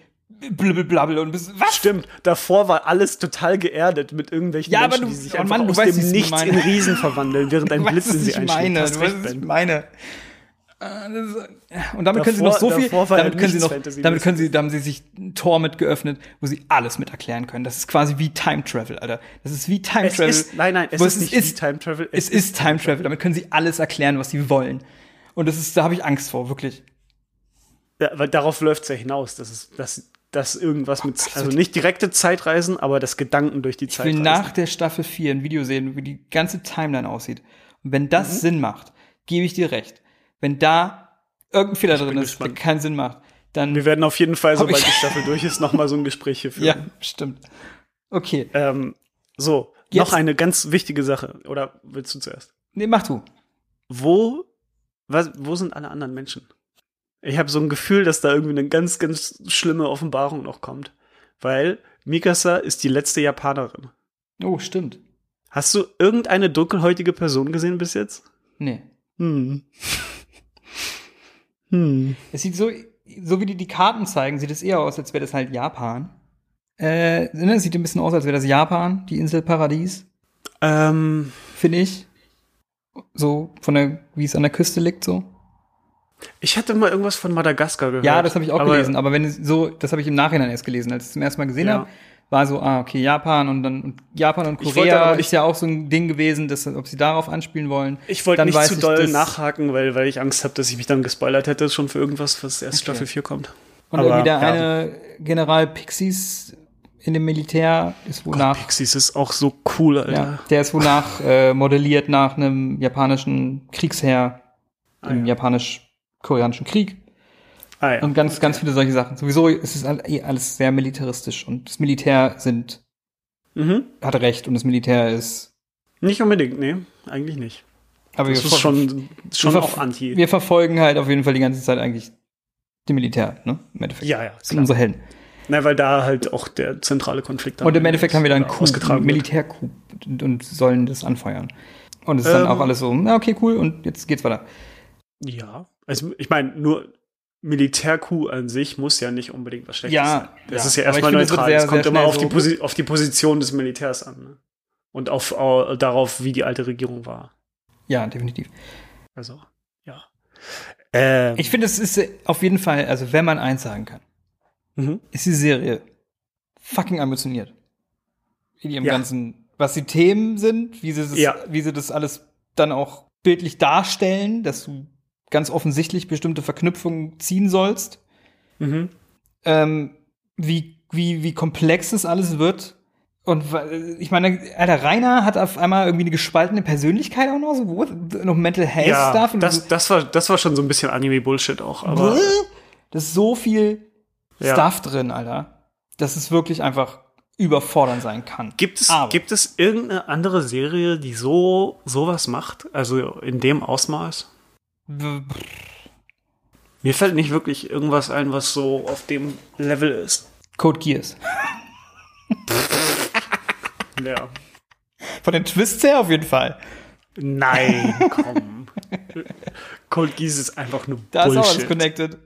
blabbel und bis, was? Stimmt, davor war alles total geerdet mit irgendwelchen Ja, aber Menschen, du- die sich oh einfach Mann, aus weißt, dem Nichts in Riesen verwandeln, während ein Blitz in sie ich einschlägt. Du weißt, was ich meine. Ist- Und damit können sie Davor- noch so viel, davor damit können sie noch, Fantasy damit können sie, da haben sie sich ein Tor mit geöffnet, wo sie alles mit erklären können. Das ist quasi wie Time Travel, Alter. Das ist wie Time Es Travel. ist, nein, nein, es ist nicht wie Time Travel. Es, ist Time Travel. Damit können sie alles erklären, was sie wollen. Und das ist, da habe ich Angst vor, wirklich. Ja, weil darauf läuft es ja hinaus, dass es, dass, dass irgendwas mit, das also nicht direkte Zeitreisen, aber das Gedanken durch die Ich Zeit will reisen. nach der Staffel 4 ein Video sehen, wie die ganze Timeline aussieht. Und wenn das Mhm. Sinn macht, gebe ich dir recht. Wenn da irgendein Fehler drin ist, gespannt. der keinen Sinn macht, dann Wir werden auf jeden Fall, sobald ich- die Staffel durch ist, noch mal so ein Gespräch hier [laughs] führen. Ja, stimmt. Okay. Ähm, so, Jetzt- noch eine ganz wichtige Sache. Oder willst du zuerst? Nee, mach du. Wo, was, wo sind alle anderen Menschen? Ich habe so ein Gefühl, dass da irgendwie eine ganz, ganz schlimme Offenbarung noch kommt. Weil Mikasa ist die letzte Japanerin. Oh, stimmt. Hast du irgendeine dunkelhäutige Person gesehen bis jetzt? Nee. Hm. Hm. Es sieht so, so wie die die Karten zeigen, sieht es eher aus, als wäre das halt Japan. Äh, ne, es sieht ein bisschen aus, als wäre das Japan, die Insel Paradies, Ähm, finde ich. So, von der, wie es an der Küste liegt, so. ich hatte mal irgendwas von Madagaskar gehört. Ja, das habe ich auch aber- gelesen, aber wenn es so, das habe ich im Nachhinein erst gelesen, als ich es zum ersten Mal gesehen Ja. habe, war so, ah, okay, Japan und dann und Japan und Korea nicht- ist ja auch so ein Ding gewesen, dass, ob sie darauf anspielen wollen. Ich wollte nicht zu doll nachhaken, weil, weil ich Angst habe, dass ich mich dann gespoilert hätte schon für irgendwas, was erst Okay. Staffel 4 kommt. Und Aber, irgendwie der ja. eine General Pixies in dem Militär ist wonach, Pixies ist auch so cool, Alter. ja, der ist wonach äh, modelliert nach einem japanischen Kriegsherr Ah, im ja. japanisch-koreanischen Krieg. Ah, ja. Und ganz, ganz viele solche Sachen. Sowieso ist es eh alles sehr militaristisch und das Militär sind, mhm. hat recht und das Militär ist Nicht unbedingt, nee, eigentlich nicht. aber Das wir ist schon, schon auch anti. Wir verfolgen halt auf jeden Fall die ganze Zeit eigentlich die Militär, ne? Im Endeffekt. ja, ja. Das sind unsere Helden. Na, weil da halt auch der zentrale Konflikt Und im Endeffekt haben wir dann einen Coup, einen wird. Militärcoup und, und sollen das anfeuern. Und es ist dann Ähm. auch alles so, na okay, cool, und jetzt geht's weiter. Ja, also ich meine, nur Militärcoup an sich muss ja nicht unbedingt was Schlechtes Ja, sein. Das ja. ist ja erstmal neutral. Es kommt immer auf, die so- Posi auf die Position des Militärs an. Ne? Und auf, au- darauf, wie die alte Regierung war. Ja, definitiv. Also, ja. Ähm, Ich finde, es ist auf jeden Fall, also wenn man eins sagen kann, mhm. ist die Serie fucking ambitioniert. In ihrem Ja. ganzen, was die Themen sind, wie sie, das, wie sie das alles dann auch bildlich darstellen, dass du ganz offensichtlich bestimmte Verknüpfungen ziehen sollst. Mhm. ähm, wie, wie, wie komplex das alles wird. Und ich meine, Alter, Rainer hat auf einmal irgendwie eine gespaltene Persönlichkeit auch noch, so wo, noch Mental Health Ja, Stuff. und das, das, war, das war schon so ein bisschen Anime-Bullshit auch. Aber das ist so viel Ja. Stuff drin, Alter, dass es wirklich einfach überfordernd sein kann. gibt es, Aber- gibt es irgendeine andere Serie, die so sowas macht? Also in dem Ausmaß? Mir fällt nicht wirklich irgendwas ein, was so auf dem Level ist. Code Geass. Ja. Von den Twists her auf jeden Fall. Nein, komm. Cold Geass ist einfach nur Da ist auch alles Bullshit. connected.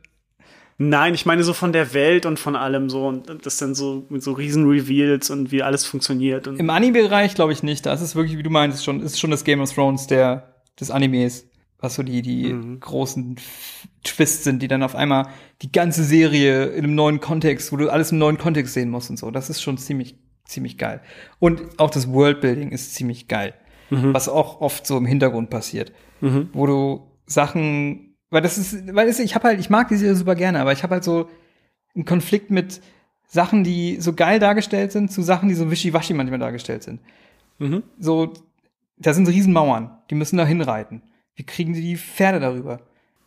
Nein, ich meine so von der Welt und von allem so und das dann so mit so riesen Reveals und wie alles funktioniert und Im Anime-Bereich glaube ich nicht. Das ist wirklich, wie du meinst, schon, ist schon das Game of Thrones der, des Animes. Was so die, die Mhm. großen Twists sind, die dann auf einmal die ganze Serie in einem neuen Kontext, wo du alles im neuen Kontext sehen musst und so. Das ist schon ziemlich, ziemlich geil. Und auch das Worldbuilding ist ziemlich geil. Mhm. Was auch oft so im Hintergrund passiert. Wo du Sachen, weil das ist, weil es, ich habe halt, ich mag die Serie super gerne, aber ich habe halt so einen Konflikt mit Sachen, die so geil dargestellt sind, zu Sachen, die so wischiwaschi manchmal dargestellt sind. Mhm. So, da sind so Riesenmauern, die müssen da hinreiten. Wie kriegen die die Pferde darüber? Und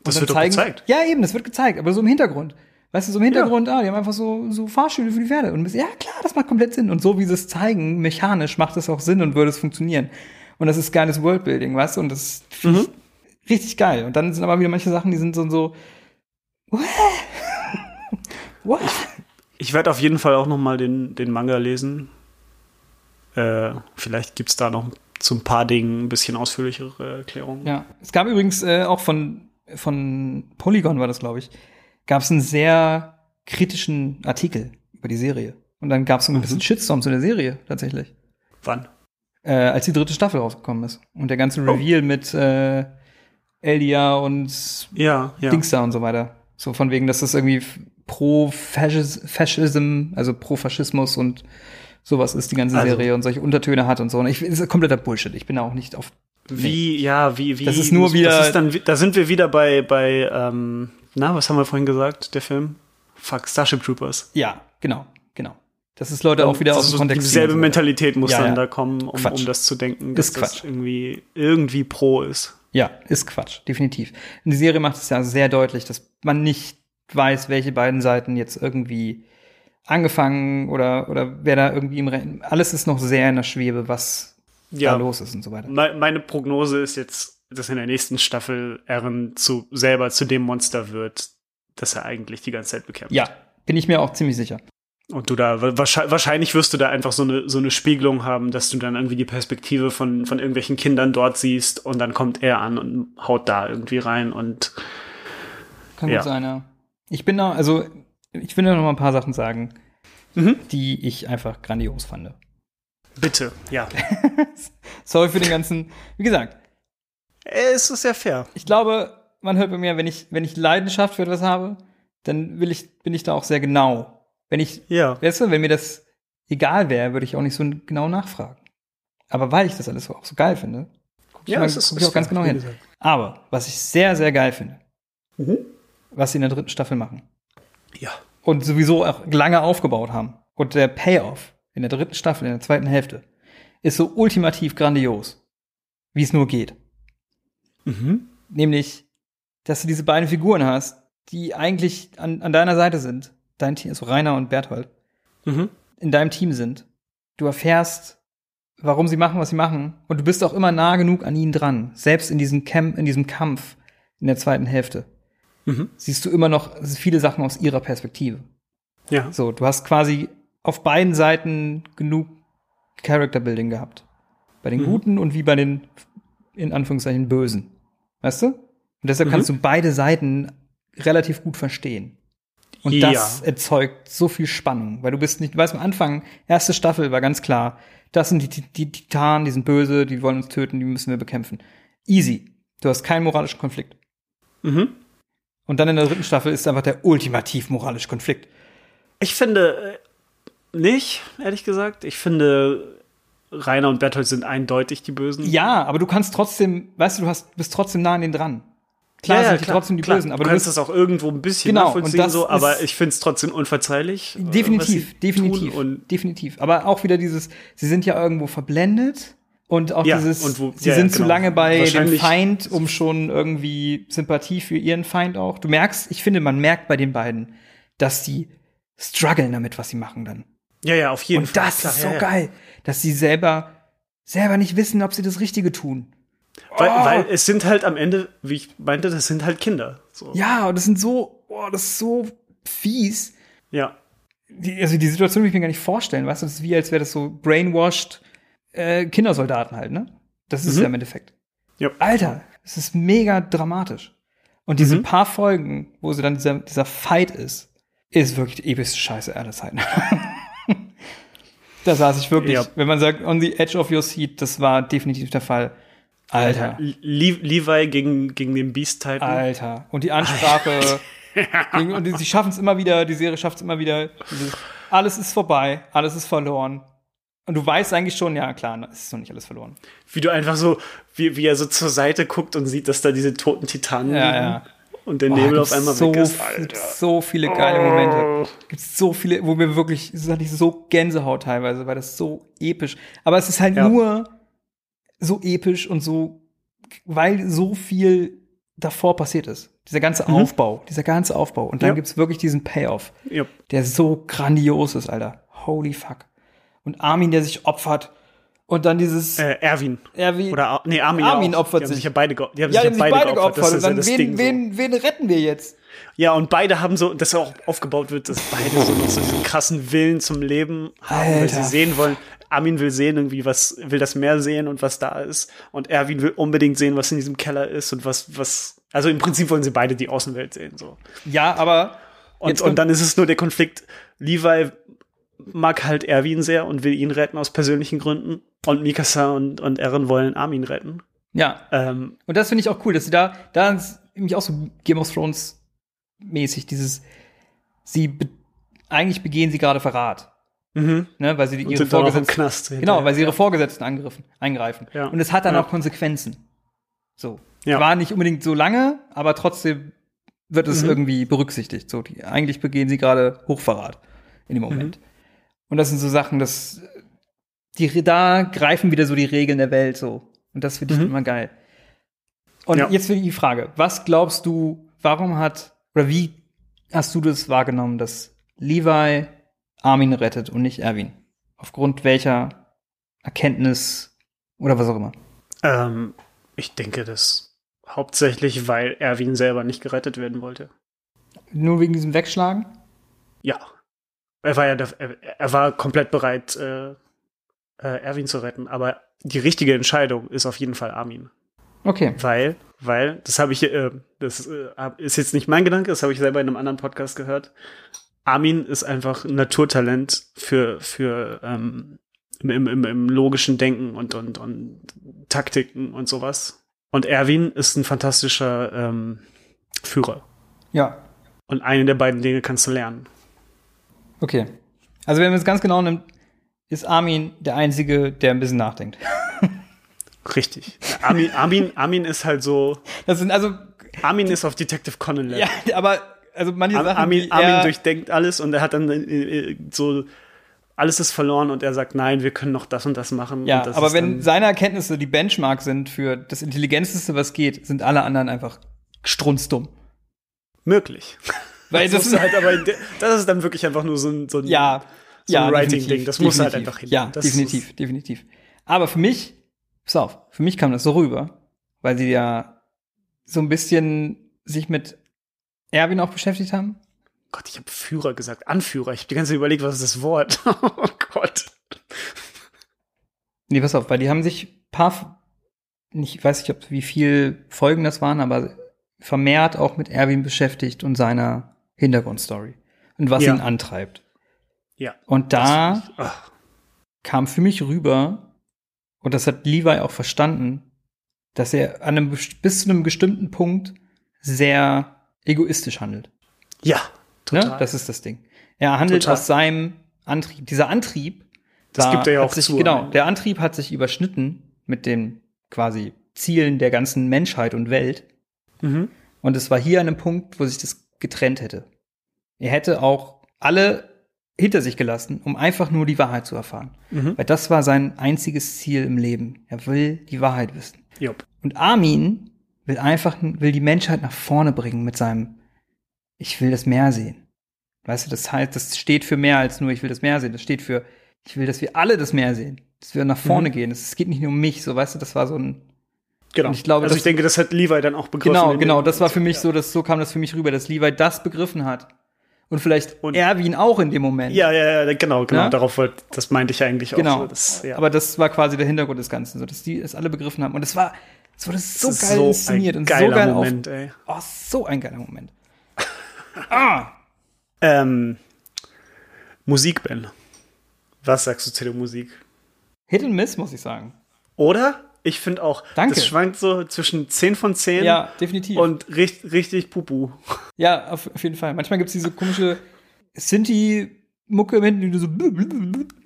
Das wird doch zeigen- gezeigt. Ja, eben, das wird gezeigt, aber so im Hintergrund. Weißt du, so im Hintergrund, ah, die haben einfach so, so Fahrstühle für die Pferde. Und ja, klar, das macht komplett Sinn. Und so wie sie es zeigen, mechanisch macht es auch Sinn und würde es funktionieren. Und das ist geiles Worldbuilding, weißt du? Und das finde Mhm. ich richtig geil. Und dann sind aber wieder manche Sachen, die sind so, so, what? [laughs] What? Ich werde auf jeden Fall auch noch mal den, den Manga lesen. Äh, vielleicht gibt's da noch zu ein paar Dingen ein bisschen ausführlichere Erklärungen. Ja, es gab übrigens äh, auch von, von Polygon war das, glaube ich, gab es einen sehr kritischen Artikel über die Serie. Und dann gab es ein bisschen Shitstorm zu der Serie tatsächlich, Wann? äh, als die dritte Staffel rausgekommen ist. Und der ganze Reveal mit äh, Elia und Ja, ja. Dings da und so weiter. So von wegen, dass das irgendwie pro Faschis- Faschism, also pro Faschismus und sowas ist, die ganze Also- Serie und solche Untertöne hat und so. Und ich, das ist kompletter Bullshit. Ich bin da auch nicht auf Wie, ja, wie, wie. Das ist nur wieder- Das ist dann, da sind wir wieder bei, bei, ähm, na, was haben wir vorhin gesagt, der Film? Fuck, Starship Troopers. Ja, genau, genau. Das ist Leute auch wieder Das aus dem Kontext. Dieselbe. Mentalität muss Ja, dann ja. da kommen, um, um das zu denken, dass Ist das Quatsch. irgendwie, irgendwie pro ist. Ja, ist Quatsch, definitiv. Und die Serie macht es ja sehr deutlich, dass man nicht weiß, welche beiden Seiten jetzt irgendwie angefangen oder, oder wer da irgendwie im Rennen. Alles ist noch sehr in der Schwebe, was Ja. da los ist und so weiter. Me meine Prognose ist jetzt, dass in der nächsten Staffel Eren zu, selber zu dem Monster wird, das er eigentlich die ganze Zeit bekämpft. Ja, bin ich mir auch ziemlich sicher. Und du da, wahrscheinlich, wahrscheinlich wirst du da einfach so eine, so eine Spiegelung haben, dass du dann irgendwie die Perspektive von, von irgendwelchen Kindern dort siehst und dann kommt er an und haut da irgendwie rein und Kann Ja. gut sein, ja. Ich bin da, also, ich will da noch mal ein paar Sachen sagen, Mhm. die ich einfach grandios fand. bitte, ja. [laughs] Sorry für den ganzen, wie gesagt, Es ist sehr fair. ich glaube, man hört bei mir, wenn ich, wenn ich Leidenschaft für etwas habe, dann will ich, bin ich da auch sehr genau. Wenn ich, Ja. weißt du, wenn mir das egal wäre, würde ich auch nicht so genau nachfragen. Aber weil ich das alles auch so geil finde, gucke ich, Ja, mal- es ist- guck ich auch ganz genau hin. gesagt. Aber was ich sehr, sehr geil finde, Mhm. was sie in der dritten Staffel machen Ja. und sowieso auch lange aufgebaut haben und der Payoff in der dritten Staffel, in der zweiten Hälfte, ist so ultimativ grandios, wie es nur geht. Mhm. Nämlich, dass du diese beiden Figuren hast, die eigentlich an, an deiner Seite sind, dein Team, also Rainer und Berthold, Mhm. in deinem Team sind. Du erfährst, warum sie machen, was sie machen, und du bist auch immer nah genug an ihnen dran. Selbst in diesem Camp, in diesem Kampf in der zweiten Hälfte Mhm. siehst du immer noch viele Sachen aus ihrer Perspektive. Ja. So, du hast quasi auf beiden Seiten genug Character Building gehabt. Bei den Mhm. Guten und wie bei den, in Anführungszeichen, Bösen. Weißt du? Und deshalb Mhm. kannst du beide Seiten relativ gut verstehen. Und Ja. das erzeugt so viel Spannung, weil du bist nicht, du weißt am Anfang, erste Staffel war ganz klar, das sind die, die, die Titanen, die sind böse, die wollen uns töten, die müssen wir bekämpfen. Easy. Du hast keinen moralischen Konflikt. Mhm. Und dann in der dritten Staffel ist einfach der ultimativ moralische Konflikt. Ich finde äh, nicht, ehrlich gesagt. Ich finde, Rainer und Berthold sind eindeutig die Bösen. Ja, aber du kannst trotzdem, weißt du, du hast, bist trotzdem nah an denen dran. Klar ja, ja, sind die klar, trotzdem die klar. Bösen, aber du du kannst das auch irgendwo ein bisschen Genau, und nachvollziehen, das so, aber ich finde es trotzdem unverzeihlich. äh, definitiv, definitiv, Und definitiv. Aber auch wieder dieses, sie sind ja irgendwo verblendet und auch Ja, dieses, und wo- sie ja, sind ja, zu genau. lange bei dem Feind, um schon irgendwie Sympathie für ihren Feind auch. Du merkst, ich finde, man merkt bei den beiden, dass die strugglen damit, was sie machen dann. ja, ja, auf jeden Und Fall. das klar, ist so geil, dass sie selber, selber nicht wissen, ob sie das Richtige tun. Weil, Oh. weil es sind halt am Ende, wie ich meinte, das sind halt Kinder. So. Ja, und das sind so, oh, das ist so fies. ja. Die, also die Situation will ich mir gar nicht vorstellen, weißt du, das ist wie, als wäre das so brainwashed äh, Kindersoldaten halt, ne? Das ist Mhm. ja im Endeffekt. Ja. Alter, es ist mega dramatisch. Und diese Mhm. paar Folgen, wo sie dann dieser, dieser Fight ist, ist wirklich die epischste Scheiße aller Zeiten. [laughs] da saß ich wirklich, Ja. wenn man sagt, on the edge of your seat, das war definitiv der Fall. Alter. Le Levi gegen, gegen den Beast Titan. Alter. Und die Ansprache. [laughs] gegen- und die- sie schaffen es immer wieder, die Serie schafft es immer wieder. Dieses, alles ist vorbei, alles ist verloren. Und du weißt eigentlich schon, ja klar, es ist noch nicht alles verloren. Wie du einfach so, wie, wie er so zur Seite guckt und sieht, dass da diese toten Titanen Ja, liegen ja. und der Boah, Nebel auf einmal so, weg ist. gibt's so viele geile Momente. Gibt's so viele, wo wir wirklich, es ist halt so Gänsehaut teilweise, weil das so episch. Aber es ist halt Ja. nur so episch und so, weil so viel davor passiert ist. Dieser ganze Aufbau, dieser ganze Aufbau. Und dann Mhm. Ja. gibt's wirklich diesen Payoff. Ja. der so grandios ist, Alter. Holy fuck. Und Armin, der sich opfert. Und dann dieses Äh, Erwin. Erwin. Oder nee, Armin, Armin opfert die haben sich. sich ja beide, die haben ja, sich ja sich beide geopfert. Und ja dann, das wen, Ding. so. wen, wen retten wir jetzt? Ja, und beide haben so, dass auch aufgebaut wird, dass beide so so diesen krassen Willen zum Leben haben, weil Alter. sie sehen wollen. Armin will sehen irgendwie, was, will das Meer sehen und was da ist. Und Erwin will unbedingt sehen, was in diesem Keller ist und was, was, also im Prinzip wollen sie beide die Außenwelt sehen, so. Ja, aber Und, und dann ist es nur der Konflikt, Levi mag halt Erwin sehr und will ihn retten aus persönlichen Gründen. Und Mikasa und, und Eren wollen Armin retten. ja. Ähm, Und das finde ich auch cool, dass sie da, da ist nämlich auch so Game of Thrones mäßig, dieses, sie, be eigentlich begehen sie gerade Verrat. mhm. Ne, weil sie die, ihre Vorgesetzten, Knast. genau, weil sie ihre Vorgesetzten angriffen, eingreifen. Ja. Und es hat dann Ja. auch Konsequenzen. So. Ja. War nicht unbedingt so lange, aber trotzdem wird es Mhm. irgendwie berücksichtigt. So, die, eigentlich begehen sie gerade Hochverrat in dem Mhm. Und das sind so Sachen, dass die da greifen wieder so die Regeln der Welt so. Und das finde ich Mhm. immer geil. Und Ja. jetzt die Frage, was glaubst du, warum hat, oder wie hast du das wahrgenommen, dass Levi Armin rettet und nicht Erwin? Aufgrund welcher Erkenntnis oder was auch immer? Ähm, ich denke, das hauptsächlich, weil Erwin selber nicht gerettet werden wollte. Nur wegen diesem Wegschlagen? Ja. Er war ja, er, war komplett bereit, äh, äh, Erwin zu retten, aber die richtige Entscheidung ist auf jeden Fall Armin. Okay. Weil, weil, das habe ich, äh, das äh, ist jetzt nicht mein Gedanke, das habe ich selber in einem anderen Podcast gehört. Armin ist einfach ein Naturtalent für, für ähm, im, im, im, im logischen Denken und, und, und Taktiken und sowas. Und Erwin ist ein fantastischer ähm, Führer. Ja. Und eine der beiden Dinge kannst du lernen. Okay. Also wenn man es ganz genau nimmt, ist Armin der Einzige, der ein bisschen nachdenkt. [laughs] Richtig. Armin, Armin, Armin ist halt so. Das sind also. Armin ist auf Detective Conan Level. Ja, aber also manche Ar Sachen. Armin, Armin durchdenkt alles und er hat dann äh, äh, so alles ist verloren und er sagt, nein, wir können noch das und das machen. Ja, das aber wenn seine Erkenntnisse die Benchmark sind für das Intelligenteste, was geht, sind alle anderen einfach strunzdumm. möglich. Weil Das, das, ist halt, aber das ist dann wirklich einfach nur so ein, so ein ja, so ja, ein Writing-Ding. definitiv, Das muss halt einfach hin. Ja, Das definitiv, definitiv. Aber für mich, pass auf, für mich kam das so rüber, weil sie ja so ein bisschen sich mit Erwin auch beschäftigt haben. Gott, ich habe Führer gesagt. Anführer. Ich habe die ganze Zeit überlegt, was ist das Wort? [laughs] oh Gott. Nee, pass auf, weil die haben sich paar, nicht, ich weiß nicht, ob, wie viel Folgen das waren, aber vermehrt auch mit Erwin beschäftigt und seiner Hintergrundstory und was Ja. ihn antreibt. Ja. Und da Das- kam für mich rüber, und das hat Levi auch verstanden, dass er an einem, bis zu einem bestimmten Punkt sehr egoistisch handelt. ja, total. Ne? Das ist das Ding. Er handelt Total. aus seinem Antrieb. Dieser Antrieb, Das gibt er ja auch sich, zu Genau, Ende. der Antrieb hat sich überschnitten mit den quasi Zielen der ganzen Menschheit und Welt. mhm. Und es war hier an einem Punkt, wo sich das getrennt hätte. Er hätte auch alle hinter sich gelassen, um einfach nur die Wahrheit zu erfahren. Mhm. Weil das war sein einziges Ziel im Leben. Er will die Wahrheit wissen. Jupp. Und Armin will einfach, will die Menschheit nach vorne bringen mit seinem, ich will das Meer sehen. Weißt du, das heißt, das steht für mehr als nur, ich will das Meer sehen. Das steht für, ich will, dass wir alle das Meer sehen. Dass wir nach vorne Mhm. gehen. Es es geht nicht nur um mich, so, weißt du, das war so ein, Genau. Und ich glaube, also ich denke, das hat Levi dann auch begriffen. Genau, genau. Das war für mich so, dass so kam das für mich rüber, dass Levi das begriffen hat. Und vielleicht Und- Erwin auch in dem Moment. Ja, ja, ja, genau, genau. Ja? Darauf wollte, das meinte ich eigentlich auch. genau. So, das, ja. Aber das war quasi der Hintergrund des Ganzen, so dass die es alle begriffen haben. Und es war, es wurde so Das geil so inszeniert ein und so geiler geil Moment, ey. auf. Oh, so ein geiler Moment. [laughs] ah, Ähm, Musik, Ben. Was sagst du zu der Musik? Hit and Miss, muss ich sagen. Oder? Ich finde auch, Danke. das schwankt so zwischen 10 von 10 Ja, definitiv. und richtig, richtig Pupu. ja, auf, auf jeden Fall. Manchmal gibt's diese komische Sinti-Mucke im Hinten, die so.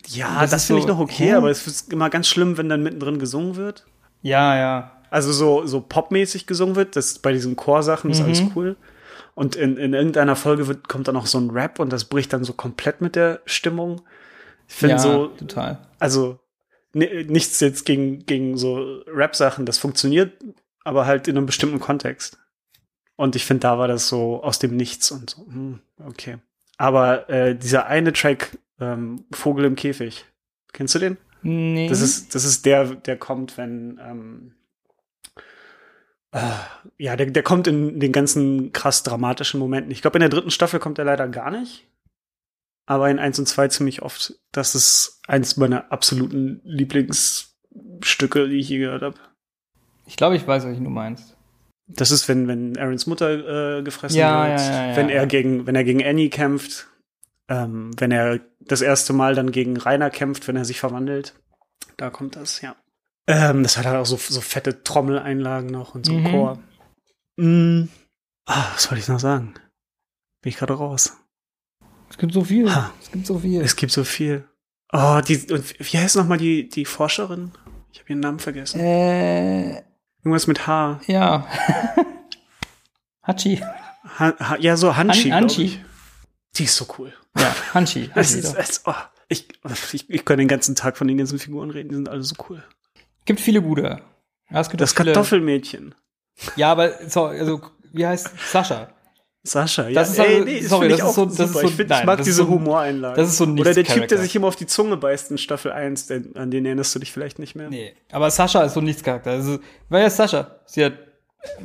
Ja, Das das, finde ich so, noch okay, hä? aber es ist immer ganz schlimm, wenn dann mittendrin gesungen wird. Ja, ja. Also so, so popmäßig gesungen wird, das bei diesen Chorsachen ist alles Mhm. cool. Und in, in irgendeiner Folge wird, kommt dann noch so ein Rap und das bricht dann so komplett mit der Stimmung. Ich finde ja, so, total. also nichts jetzt gegen, gegen so Rap-Sachen, das funktioniert, aber halt in einem bestimmten Kontext. Und ich finde, da war das so aus dem Nichts und so, hm, okay. Aber äh, dieser eine Track, ähm, Vogel im Käfig, kennst du den? Nee. Das ist, das ist der, der kommt, wenn, ähm, äh, ja, der, der kommt in den ganzen krass dramatischen Momenten. Ich glaube, in der dritten Staffel kommt er leider gar nicht. Aber in eins und zwei ziemlich oft. Das ist eins meiner absoluten Lieblingsstücke, die ich je gehört habe. ich glaube, ich weiß, was du meinst. Das ist, wenn, wenn Aarons Mutter äh, gefressen Ja, wird, ja, ja, wenn er gegen, wenn er gegen Annie kämpft, ähm, wenn er das erste Mal dann gegen Rainer kämpft, wenn er sich verwandelt. Da kommt das, ja. Ähm, das hat halt auch so, so fette Trommeleinlagen noch und so ein Mhm. Chor. Mm. Ah, was wollte ich noch sagen? Bin ich gerade raus. Es gibt so viel. Ha. Es gibt so viel. Es gibt so viel. Oh, die, und wie heißt noch mal die, die Forscherin? Ich habe ihren Namen vergessen. Äh, Irgendwas mit H. ja. [laughs] Hachi. ha, ha ja, so Hanshi, Han- ich. Die ist so cool. Ja, Hanchi. [laughs] Hanchi ist, es, oh, ich, ich, ich kann den ganzen Tag von den ganzen Figuren reden, die sind alle so cool. gibt viele gute. Ja, es gibt Das viele, Kartoffelmädchen. Ja, aber so, also, wie heißt Sascha? Sascha, ja. Das ist Ey, also- nee, das sorry, finde ich das ist auch so- das ist so- ich, find, ich mag diese so ein- Humoreinlagen. das ist so ein Oder der Typ, der Nichts-Charakter. sich immer auf die Zunge beißt in Staffel 1, den, an den erinnerst du dich vielleicht nicht mehr. Nee, aber Sascha ist so nichts Charakter. Also, wer ist Sascha? Sie hat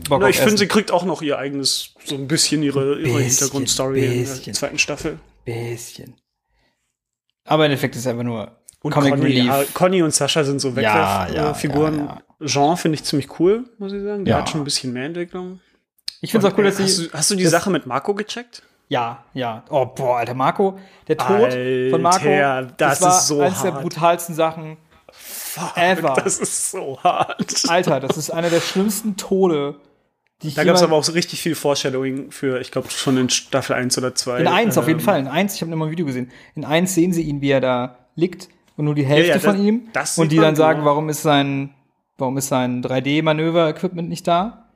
Bock Na, ich finde, sie kriegt auch noch ihr eigenes, so ein bisschen ihre, ihre Bisschen, Hintergrundstory in der zweiten Staffel. Bisschen. Aber im Endeffekt ist es einfach nur Und Comic Conny, Relief. ja, Conny und Sascha sind so Ja, ja, Wegwerffiguren. ja, Jean finde ich ziemlich cool, muss ich sagen. Der hat schon ein bisschen mehr Entwicklung. Ich finde es auch cool, dass hast, sie. du, hast du die das- Sache mit Marco gecheckt? Ja, ja. Oh, boah, Alter, Marco, der Tod von Marco. Alter, das war ist so eines der hart. brutalsten Sachen ever. Das ist so hart. Alter, das ist einer der schlimmsten Tode, die ich Da gab es aber auch so richtig viel Foreshadowing für, ich glaube, schon in Staffel 1 oder 2. In eins auf jeden Ähm, Fall. In eins, ich habe noch mal ein Video gesehen. In eins sehen sie ihn, wie er da liegt und nur die Hälfte Ja, ja, von das- ihm. das und die dann sagen, genau. warum ist sein, warum ist sein 3D-Manöver-Equipment nicht da?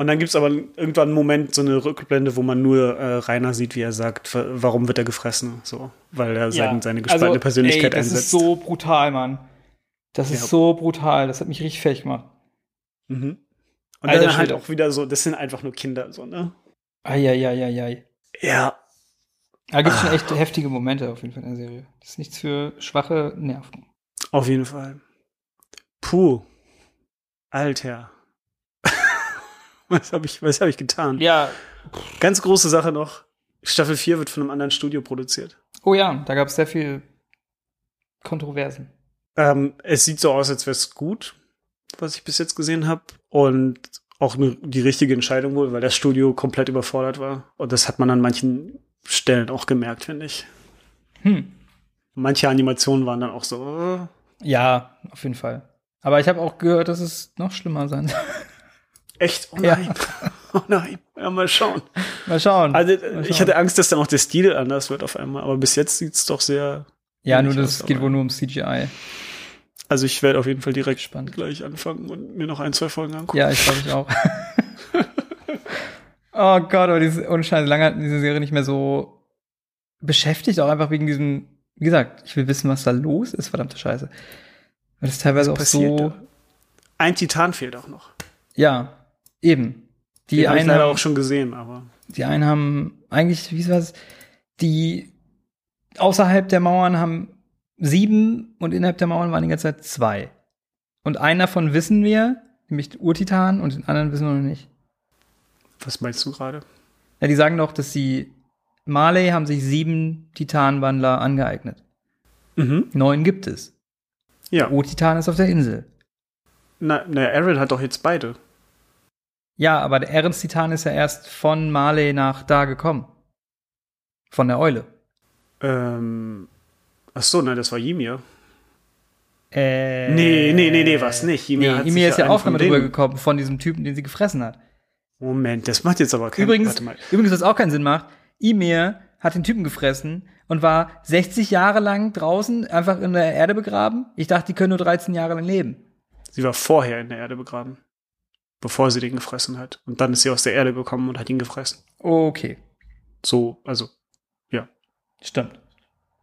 Und dann gibt es aber irgendwann einen Moment, so eine Rückblende, wo man nur äh, Rainer sieht, wie er sagt, wa- warum wird er gefressen? So, weil er sein, seine gespaltene Also, Persönlichkeit ey, das einsetzt. ist so brutal, Mann. Das ist Ja. so brutal. Das hat mich richtig fertig gemacht. mhm. Und Alter dann halt auch wieder so, das sind einfach nur Kinder, so, ne? Eieieiei. Ja. Da gibt es Ah. schon echt heftige Momente auf jeden Fall in der Serie. Das ist nichts für schwache Nerven. Auf jeden Fall. Puh. Alter. [laughs] was habe ich, was hab ich getan? Ja. Ganz große Sache noch. Staffel 4 wird von einem anderen Studio produziert. Oh ja, da gab es sehr viel Kontroversen. Ähm, es sieht so aus, als wäre es gut, was ich bis jetzt gesehen habe. Und auch ne, die richtige Entscheidung wohl, weil das Studio komplett überfordert war. Und das hat man an manchen Stellen auch gemerkt, finde ich. Hm. Manche Animationen waren dann auch so. äh, Ja, auf jeden Fall. Aber ich habe auch gehört, dass es noch schlimmer sein soll. Echt? Oh Ja. nein. [laughs] Oh nein. Ja, mal schauen. Mal schauen. Also, Mal ich schauen. hatte Angst, dass dann auch der Stil anders wird auf einmal. Aber bis jetzt sieht es doch sehr. Ja, nur das aus, geht wohl nur um CGI. Also, ich werde auf jeden Fall direkt Spannend. gleich anfangen und mir noch ein, zwei Folgen angucken. Ja, ich glaube ich auch. [laughs] oh Gott, aber diese, ohne Scheiß, lange hat diese Serie nicht mehr so beschäftigt, auch einfach wegen diesem, wie gesagt, ich will wissen, was da los ist, verdammte Scheiße. Weil das teilweise auch passiert so, da? Ein Titan fehlt auch noch. ja, eben. Die Den habe ich einen, leider haben, auch schon gesehen, aber. die einen haben eigentlich, wie war's, die außerhalb der Mauern haben sieben und innerhalb der Mauern waren die ganze Zeit zwei. Und einen davon wissen wir, nämlich Urtitan, und den anderen wissen wir noch nicht. Was meinst du gerade? Ja, die sagen doch, dass sie Marley haben sich sieben Titanwandler angeeignet. Mhm. Neun gibt es. Ja. O-Titan ist auf der Insel. Na, na, Aaron hat doch jetzt beide. Ja, aber der Titan ist ja erst von Marley nach da gekommen. Von der Eule. Ähm. Ach so, nein, das war Ymir. Äh, Nee, nee, nee, nee, was nicht. Ymir, nee, Ymir ist ja auch von damit drüber denen- gekommen, von diesem Typen, den sie gefressen hat. Moment, das macht jetzt aber keinen Übrigens, übrigens, was auch keinen Sinn macht, Ymir hat den Typen gefressen und war 60 Jahre lang draußen, einfach in der Erde begraben. Ich dachte, die können nur 13 Jahre lang leben. Sie war vorher in der Erde begraben. Bevor sie den gefressen hat. Und dann ist sie aus der Erde gekommen und hat ihn gefressen. Okay, So, also, ja. stimmt.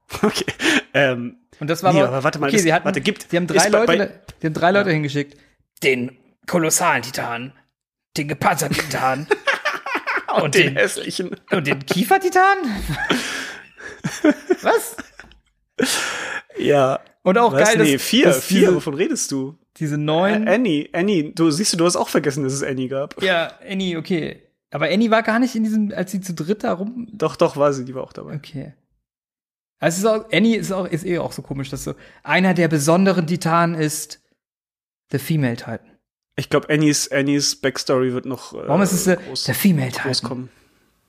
[laughs] Okay. Ähm, Und das war Nee, aber, aber warte mal, okay, das- sie hatten, warte, gibt- sie haben drei ist bei- Leute, bei- die haben drei Leute Ja. hingeschickt. Den kolossalen Titan, den gepanzerten Titan [laughs] und, den den, hässlichen. und den Kiefertitan? [laughs] Was? Ja. Und auch Was? geil, dass, nee, vier, dass vier, diese, wovon redest du? Diese neuen, Äh, Annie, Annie, du siehst du, du hast auch vergessen, dass es Annie gab. ja, Annie, okay. Aber Annie war gar nicht in diesem, als sie zu dritt da rum, Doch, doch, war sie, die war auch dabei. okay. Also es ist auch, Annie ist auch, ist eh auch so komisch, dass so, einer der besonderen Titanen ist The Female Titan. Ich glaube, Annies, Annies Backstory wird noch äh, Warum ist es der, groß, der Female Titan? groß kommen.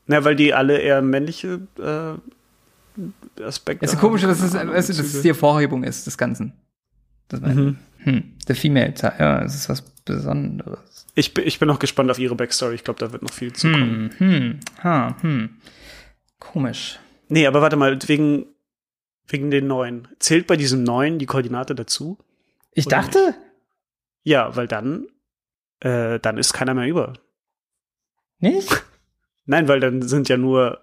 Na, weil die alle eher männliche äh, Aspekte Es ist komisch, dass es, weißt du, dass es die Hervorhebung ist des Ganzen. Das meine ich. Mhm. Hm. The Female Titan, ja, es ist was Besonderes. Ich, bin- ich bin noch gespannt auf ihre Backstory. Ich glaube, da wird noch viel zu kommen. Hm, hm, ha, hm. Komisch. Nee, aber warte mal, wegen, wegen den neuen. Zählt bei diesem neuen die Koordinate dazu? Ich Oder dachte, Ja, weil dann, äh, dann ist keiner mehr über. nicht? [laughs] Nein, weil dann sind ja nur,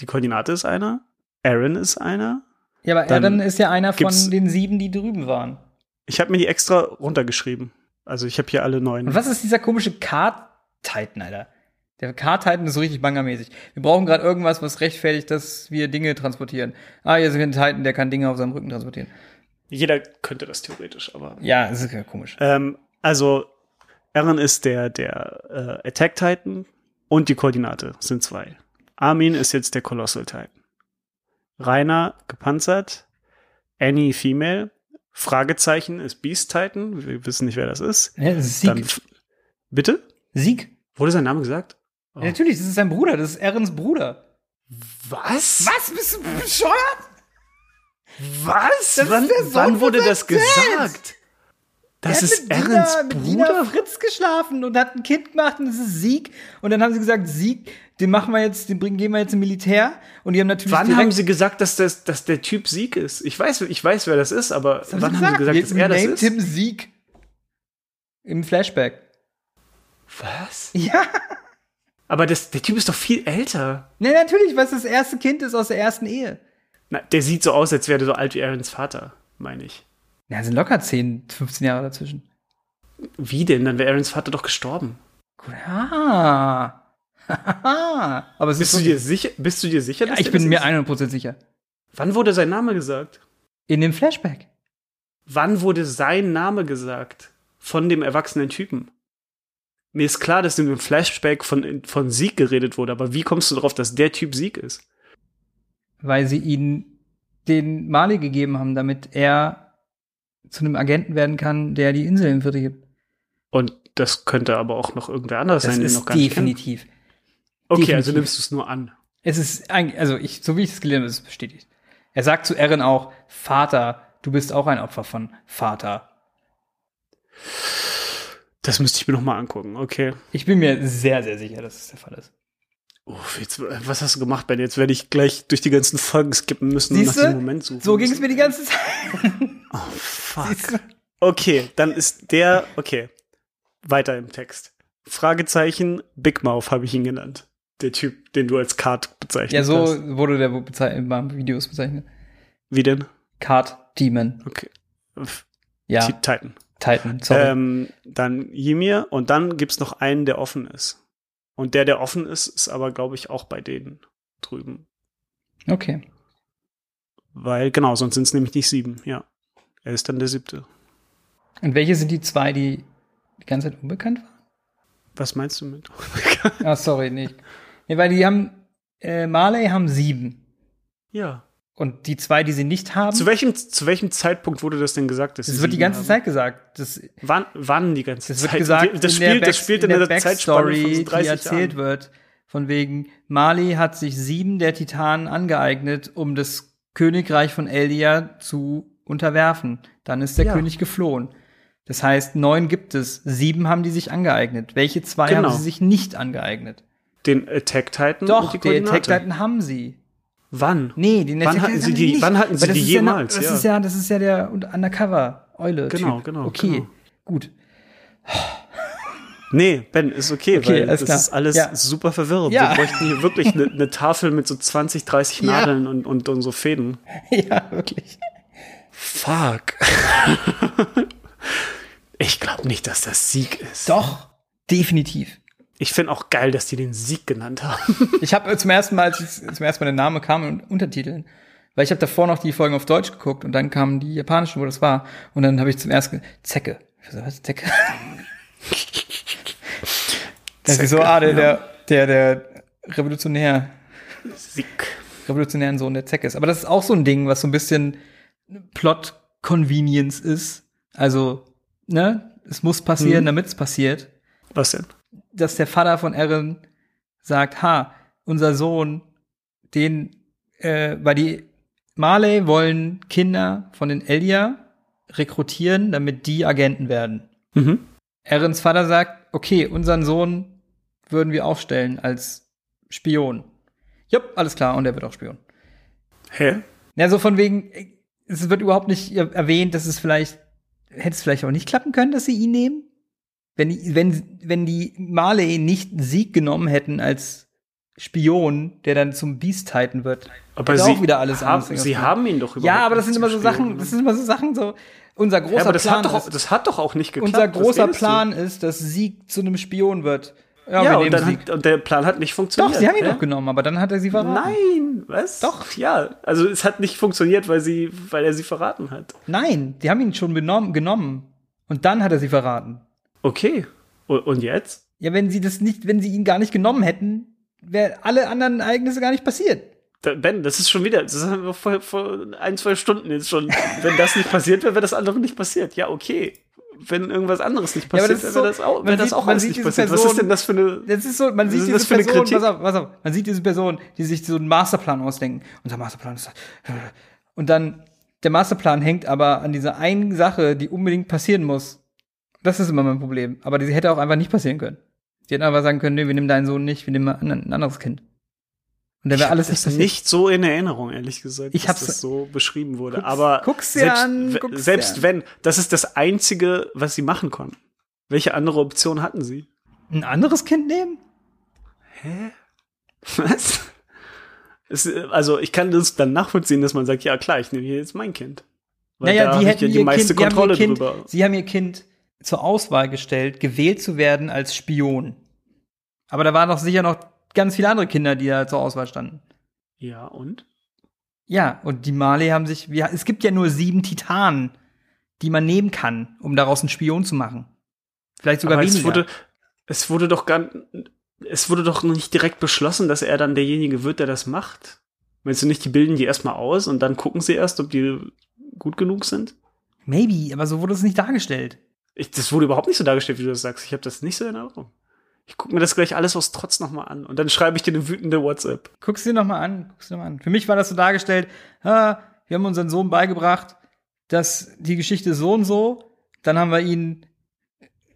die Koordinate ist einer, Aaron ist einer. Ja, aber Dann Aaron ist ja einer von den sieben, die drüben waren. Ich habe mir die extra runtergeschrieben. Also ich habe hier alle neun. Und was ist dieser komische Card-Titan, Alter? Der Car-Titan ist so richtig bangermäßig. Wir brauchen gerade irgendwas, was rechtfertigt, dass wir Dinge transportieren. Ah, hier ist ein Titan, der kann Dinge auf seinem Rücken transportieren. Jeder könnte das theoretisch, aber. Ja, das ist ja komisch. Ähm, also, Eren ist der, der äh, Attack Titan und die Koordinate sind zwei. Armin ist jetzt der Colossal Titan. Rainer gepanzert, Annie Female, Fragezeichen ist Beast Titan, wir wissen nicht, wer das ist. Ja, Sieg. Dann, bitte? Sieg. Wurde sein Name gesagt? Oh. Ja, natürlich, das ist sein Bruder, das ist Erens Bruder. Was? Was? Bist du bescheuert? Was? Wann wann wurde das gesagt? Das ist mit Dina, mit Dina Bruder? Fritz geschlafen und hat ein Kind gemacht und das ist Sieg. Und dann haben sie gesagt, Sieg, den machen wir jetzt, den bringen, gehen wir jetzt im Militär. Und die haben natürlich Wann haben sie gesagt, dass, das, dass der Typ Sieg ist? Ich weiß, ich weiß, wer das ist, aber haben wann sie haben sie gesagt, dass er das named ist? him Sieg. Im Flashback. Was? Ja. Aber das, der Typ ist doch viel älter. Ne, natürlich, weil es das erste Kind ist aus der ersten Ehe. Na, der sieht so aus, als wäre der so alt wie Aarons Vater, meine ich. Ja, sind locker 10, 15 Jahre dazwischen. Wie denn? Dann wäre Aarons Vater doch gestorben. Gut, ah. [laughs] Aber Bist ist du dir sicher? Bist du dir sicher? ja, ich bin mir ist? 100% sicher. Wann wurde sein Name gesagt? In dem Flashback. Wann wurde sein Name gesagt? Von dem erwachsenen Typen? Mir ist klar, dass in dem Flashback von, von Sieg geredet wurde, aber wie kommst du darauf, dass der Typ Sieg ist? weil sie ihn den Mali gegeben haben, damit er zu einem Agenten werden kann, der die Insel im Viertel gibt. Und das könnte aber auch noch irgendwer anderes Das sein, den noch gar nicht definitiv. Okay, definitiv. also nimmst du es nur an. Es ist eigentlich, also ich, so wie ich es gelernt habe, ist es bestätigt. Er sagt zu Eren auch, Vater, du bist auch ein Opfer von Vater. Das müsste ich mir noch mal angucken. Okay. Ich bin mir sehr, sehr sicher, dass es der Fall ist. Uff, jetzt, was hast du gemacht, Ben? Jetzt werde ich gleich durch die ganzen Folgen skippen müssen und nach Siehste? diesem Moment suchen. So ging es mir die ganze Zeit. Oh, fuck. Siehste? Okay, dann ist der, okay. Weiter im Text. Fragezeichen, Big Mouth habe ich ihn genannt. Der Typ, den du als Card bezeichnet Ja, so hast. wurde der in meinen Videos bezeichnet. Wie denn? Card Demon. Okay. Ja, Titan. Titan, sorry. Ähm, dann Ymir und dann gibt's noch einen, der offen ist. Und der, der offen ist, ist aber, glaube ich, auch bei denen drüben. okay. Weil, genau, sonst sind es nämlich nicht sieben, ja. Er ist dann der siebte. Und welche sind die zwei, die die ganze Zeit unbekannt waren? Was meinst du mit? [laughs] Ah, sorry, nicht. Nee, weil die haben, äh, Marley haben sieben. ja. Und die zwei, die sie nicht haben, Zu welchem, zu welchem Zeitpunkt wurde das denn gesagt? Dass das wird die ganze haben? Zeit gesagt. Das, Wann, wann die ganze das wird Zeit? gesagt, das, in spielt, der das Back- spielt in, der, Zeitspanne von so die 30 erzählt Jahren. wird. Von wegen, Marley hat sich sieben der Titanen angeeignet, um das Königreich von Eldia zu unterwerfen. Dann ist der Ja. König geflohen. Das heißt, neun gibt es. Sieben haben die sich angeeignet. Welche zwei Genau. haben sie sich nicht angeeignet? Den Attack Titan Doch, und die Koordinate. Attack Titan haben sie. Wann? Nee, die Wann Attack hatten sie die- nicht. wann hatten sie die ist ja jemals? das Ja. ist ja, das ist ja der Undercover-Eule. Genau, genau, Okay, genau. gut. Nee, Ben, ist okay, Okay, weil das klar. ist alles Ja. super verwirrend. Ja. Wir bräuchten hier wirklich eine ne Tafel mit so 20, 30 Ja. Nadeln und, und, und so Fäden. ja, wirklich. Fuck. [laughs] ich glaube nicht, dass das Sieg ist. Doch, definitiv. Ich finde auch geil, dass die den Sieg genannt haben. [laughs] Ich habe zum ersten Mal, als ich, zum ersten Mal der Name kam in Untertiteln, weil ich habe davor noch die Folgen auf Deutsch geguckt und dann kamen die japanischen, wo das war. Und dann habe ich zum ersten Zecke. Ich so, was, Zecke? [laughs] Das ist so, Zecke, ah, der, ja. der, der, der Revolutionär, Sieg. revolutionären Sohn der Zecke ist. Aber das ist auch so ein Ding, was so ein bisschen Plot-Convenience ist. Also, ne, es muss passieren, Mhm. damit es passiert. Was denn? Dass der Vater von Eren sagt, ha, unser Sohn, den, äh, weil die Marley wollen Kinder von den Elia rekrutieren, damit die Agenten werden. Mhm. Erens Vater sagt, okay, unseren Sohn würden wir aufstellen als Spion. Jupp, alles klar, und er wird auch Spion. Hä? Ja, so von wegen, es wird überhaupt nicht erwähnt, dass es vielleicht, hätte es vielleicht auch nicht klappen können, dass sie ihn nehmen? Wenn die, wenn, wenn die Marley nicht Sieg genommen hätten als Spion, der dann zum Beast Titan wird. Aber sie, auch wieder alles haben, anders sie haben ihn doch überhaupt Ja, aber das sind immer so Sachen, Spion das sind immer so Sachen, so, unser großer ja, aber das Plan hat, doch, ist, das hat doch auch nicht geklappt. unser großer redest du? Plan ist, dass Sieg zu einem Spion wird. Ja, Ja, und, hat, und der Plan hat nicht funktioniert. Doch, sie haben ihn hä? doch genommen, aber dann hat er sie verraten. Nein, was? Doch. Ja, also es hat nicht funktioniert, weil sie, weil er sie verraten hat. Nein, die haben ihn schon genommen. Und dann hat er sie verraten. Okay. Und, jetzt? Ja, wenn sie das nicht, wenn sie ihn gar nicht genommen hätten, wären alle anderen Ereignisse gar nicht passiert. Ben, das ist schon wieder, das haben wir vor, vor ein, zwei Stunden jetzt schon. Wenn das nicht passiert wäre, wäre das andere nicht passiert. Ja, okay. Wenn irgendwas anderes nicht Ja, passiert das wäre, so- das auch, wäre das sieht- auch alles nicht passiert. Was Person- ist denn das für eine. Das ist so, man Was sieht diese Person, Kritik? pass auf, pass auf, man sieht diese Person, die sich so einen Masterplan ausdenken. Unser Masterplan ist und dann der Masterplan hängt aber an dieser einen Sache, die unbedingt passieren muss. Das ist immer mein Problem. Aber die hätte auch einfach nicht passieren können. Die hätten einfach sagen können, nee, wir nehmen deinen Sohn nicht, wir nehmen ein, ein anderes Kind. Und dann wäre alles das ist passiert. nicht so in Erinnerung, ehrlich gesagt, Ich dass das so beschrieben wurde. Guck's- Aber guck's selbst, an, guck's selbst wenn, das ist das Einzige, was sie machen konnten. Welche andere Option hatten sie? Ein anderes Kind nehmen? Was? Es, also ich kann das dann nachvollziehen, dass man sagt, ja klar, ich nehme hier jetzt mein Kind. Weil naja, da die hätten ja die meiste kind, Kontrolle kind, drüber. Sie haben ihr Kind zur Auswahl gestellt, gewählt zu werden als Spion. Aber da waren doch sicher noch ganz viele andere Kinder, die da zur Auswahl standen. Ja, und? Ja, und die Marley haben sich, ja, es gibt ja nur sieben Titanen, die man nehmen kann, um daraus einen Spion zu machen. Vielleicht sogar Aber es weniger. wurde, es wurde doch gar, es wurde doch nicht direkt beschlossen, dass er dann derjenige wird, der das macht. Meinst du nicht, die bilden die erstmal aus und dann gucken sie erst, ob die gut genug sind? Maybe, aber so wurde es nicht dargestellt. Ich, das wurde überhaupt nicht so dargestellt, wie du das sagst. Ich habe das nicht so in Erinnerung. Ich gucke mir das gleich alles aus Trotz nochmal an und dann schreibe ich dir eine wütende WhatsApp. Guck's dir noch mal an, guck's dir noch mal an. Für mich war das so dargestellt, ah, wir haben unseren Sohn beigebracht, dass die Geschichte so und so, dann haben wir ihn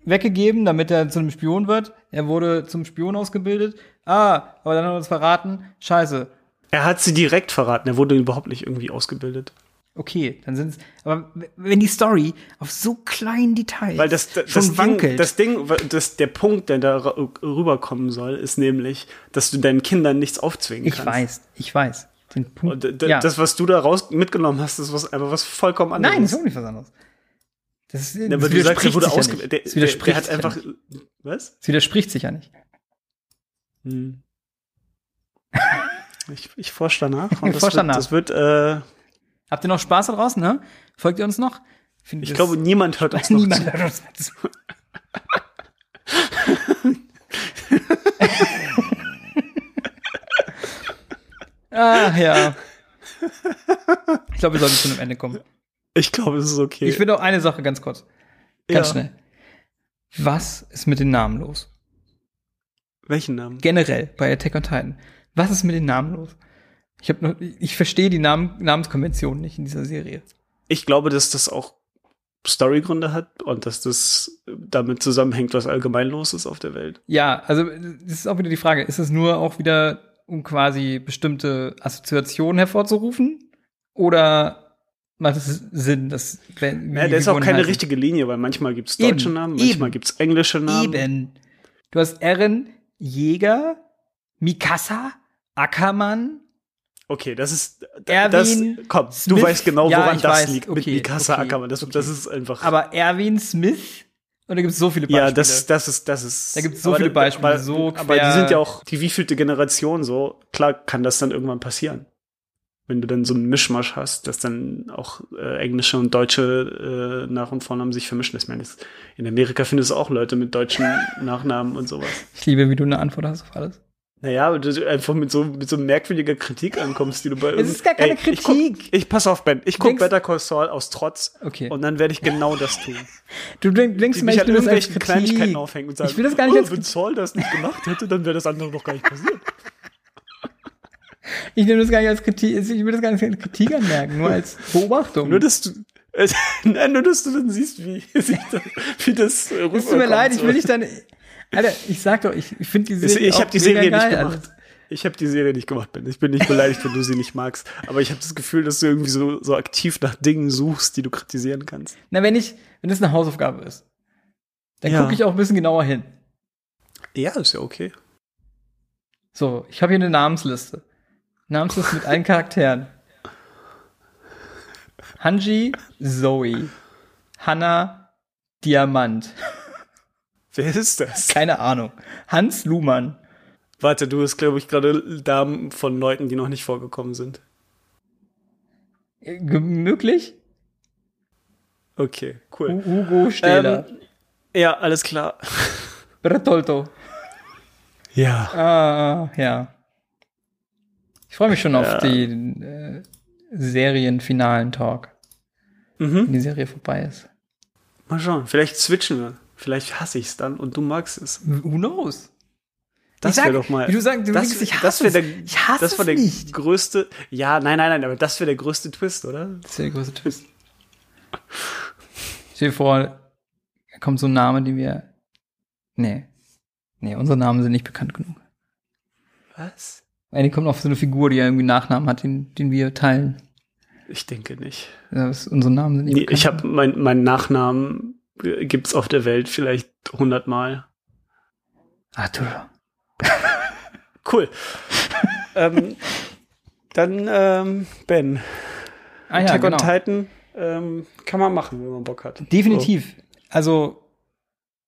weggegeben, damit er zu einem Spion wird. Er wurde zum Spion ausgebildet. Ah, aber dann haben wir uns verraten. Scheiße. Er hat sie direkt verraten. Er wurde überhaupt nicht irgendwie ausgebildet. Okay, dann sind's. Aber w- wenn die Story auf so kleinen Details Weil das, das, schon das Ding, wankelt, das Ding, das, der Punkt, der da rüberkommen soll, ist nämlich, dass du deinen Kindern nichts aufzwingen ich kannst. weiß, ich weiß. Den Punkt. Und d- ja. das, was du da raus mitgenommen hast, ist was, einfach was vollkommen anderes. Nein, das ist auch nicht was anderes. Das, ist, Ja, aber du sagst, er wurde ja nicht. Der, Das der, widerspricht der hat ja einfach. nicht. Was? Das widerspricht sich ja nicht. Hm. Ich, ich forsche danach. [laughs] Und das, wird, danach. das wird, äh, Habt ihr noch Spaß da draußen, ne? Folgt ihr uns noch? Find ich glaube, niemand hört uns noch niemand zu. hört uns zu. [laughs] Ach ja. Ich glaube, wir sollten zu einem Ende kommen. Ich glaube, es ist okay. Ich will noch eine Sache ganz kurz. Ganz Ja. schnell. Was ist mit den Namen los? Welchen Namen? Generell bei Attack on Titan. Was ist mit den Namen los? Ich habe noch, ich verstehe die Namen, Namenskonvention nicht in dieser Serie. Ich glaube, dass das auch Storygründe hat und dass das damit zusammenhängt, was allgemein los ist auf der Welt. Ja, also das ist auch wieder die Frage, ist es nur auch wieder, um quasi bestimmte Assoziationen hervorzurufen? Oder macht es Sinn, dass wenn Ja, da ist auch keine heißen? richtige Linie, weil manchmal gibt's Eben, deutsche Namen, manchmal eben. gibt's englische Namen. Eben. Du hast Eren, Jäger, Mikasa, Ackermann, Okay, das ist Erwin das, komm, Smith. du weißt genau, Ja, woran das weiß. liegt mit Okay, Mikasa okay, Ackermann. Das, das ist einfach. aber Erwin Smith. Und da gibt es so viele Beispiele. ja, das, das ist, das ist. Da gibt's so aber viele Beispiele, aber, so aber quer- die sind ja auch die wievielte Generation so. Klar kann das dann irgendwann passieren. Wenn du dann so einen Mischmasch hast, dass dann auch äh, englische und deutsche äh, Nach- und Vornamen sich vermischen. Ich meine, das- in Amerika findest du auch Leute mit deutschen [laughs] Nachnamen und sowas. Ich liebe, wie du eine Antwort hast auf alles. Naja, du einfach mit so, mit so merkwürdiger Kritik ankommst, die du bei Es ist gar keine Ich, guck, Kritik. ich pass auf, Ben. Ich guck Denkst- Better Call Saul aus Trotz. Okay. Und dann werde ich genau das tun. [laughs] Du denk, denkst immer, mich ich an will das als Kritik. Kleinigkeiten aufhängen und sagen, Ich will das gar nicht oh, als wenn Saul das nicht gemacht hätte, dann wäre das andere doch gar nicht passiert. [laughs] Ich nehme das gar nicht als Kritik, ich will das gar nicht als Kritik anmerken, nur als Beobachtung. Nur, dass du, äh, [laughs] nein, nur, dass du dann siehst, wie, wie das äh, es tut mir leid, ich will nicht deine. Alter, ich sag doch, ich, ich finde die Serie. ich habe die Serie geil, nicht also. gemacht. Ich habe die Serie nicht gemacht, Ben. Ich bin nicht beleidigt, wenn du sie nicht magst. Aber ich habe das Gefühl, dass du irgendwie so, so aktiv nach Dingen suchst, die du kritisieren kannst. Na, wenn ich, wenn das eine Hausaufgabe ist, dann Ja. gucke ich auch ein bisschen genauer hin. Ja, ist ja okay. So, ich habe hier eine Namensliste. Namensliste mit allen Charakteren. Hanji, Zoe. Hannah, Diamant. Wer ist das? Keine Ahnung. Hans Luhmann. Warte, du bist, glaube ich, gerade Damen von Leuten, die noch nicht vorgekommen sind. Äh, ge- Möglich? Okay, cool. Hu- Hugo Stähler. Ähm, ja, alles klar. [laughs] Bertolto. Ja. Ah, ja. Ich freue mich schon auf Ja. den äh, Serienfinalen Talk, Mhm. wenn die Serie vorbei ist. Mal schauen. Vielleicht switchen wir. Vielleicht hasse ich es dann und du magst es. Who knows? Das wäre doch mal. Wie du sagst, du das, denkst, ich das hasse es. der, Ich hasse das war der es nicht. größte. Ja, nein, nein, nein, aber das wäre der größte Twist, oder? Das ist der große Twist. [laughs] Stell dir vor, da kommt so ein Name, den wir. Nee. Nee, unsere Namen sind nicht bekannt genug. Was? Eigentlich kommt noch so eine Figur, die ja irgendwie einen Nachnamen hat, den, den wir teilen. Ich denke nicht. Das, unsere Namen sind nicht Nee, bekannt. ich habe mein, meinen Nachnamen äh, gibt's auf der Welt vielleicht hundertmal. Arthur. Cool. [laughs] ähm, dann ähm, Ben. Ah ja, Attack genau. on Titan ähm, kann man machen, wenn man Bock hat. Definitiv. Also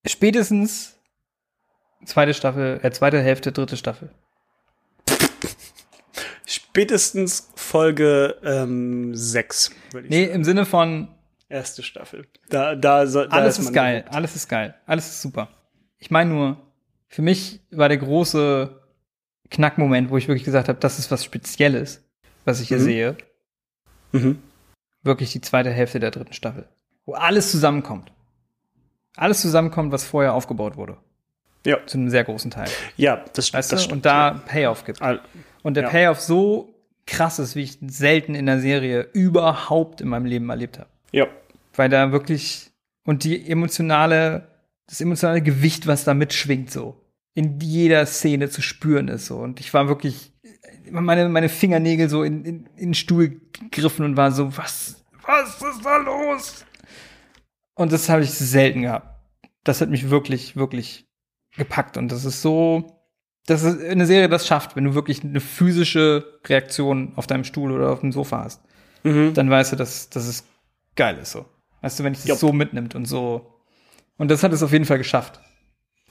spätestens zweite Staffel, äh, zweite Hälfte, dritte Staffel. Spätestens Folge ähm, 6, würde ich Nee, sagen. im Sinne von Erste Staffel. Da, da, so, da alles ist man geil, gehuckt. alles ist geil, alles ist super. Ich meine nur, für mich war der große Knackmoment, wo ich wirklich gesagt habe, das ist was Spezielles, was ich hier Mhm. sehe, Mhm. wirklich die zweite Hälfte der dritten Staffel, wo alles zusammenkommt. Alles zusammenkommt, was vorher aufgebaut wurde. Ja. Zu einem sehr großen Teil. Ja, das, Weißt das stimmt. Und da Payoff gibt. Al- Und der Ja. Payoff so krass ist, wie ich selten in der Serie überhaupt in meinem Leben erlebt habe. Ja. Weil da wirklich und die emotionale, das emotionale Gewicht, was da mitschwingt, so in jeder Szene zu spüren ist so. Und ich war wirklich meine, meine Fingernägel so in, in, in den Stuhl gegriffen und war so, was, was ist da los? Und das habe ich selten gehabt. Das hat mich wirklich, wirklich gepackt. Und das ist so, das ist eine Serie, das schafft, wenn du wirklich eine physische Reaktion auf deinem Stuhl oder auf dem Sofa hast Mhm. dann weißt du, dass, dass es geil ist so. Weißt du, wenn ich das Jupp. so mitnimmt und so. Und das hat es auf jeden Fall geschafft.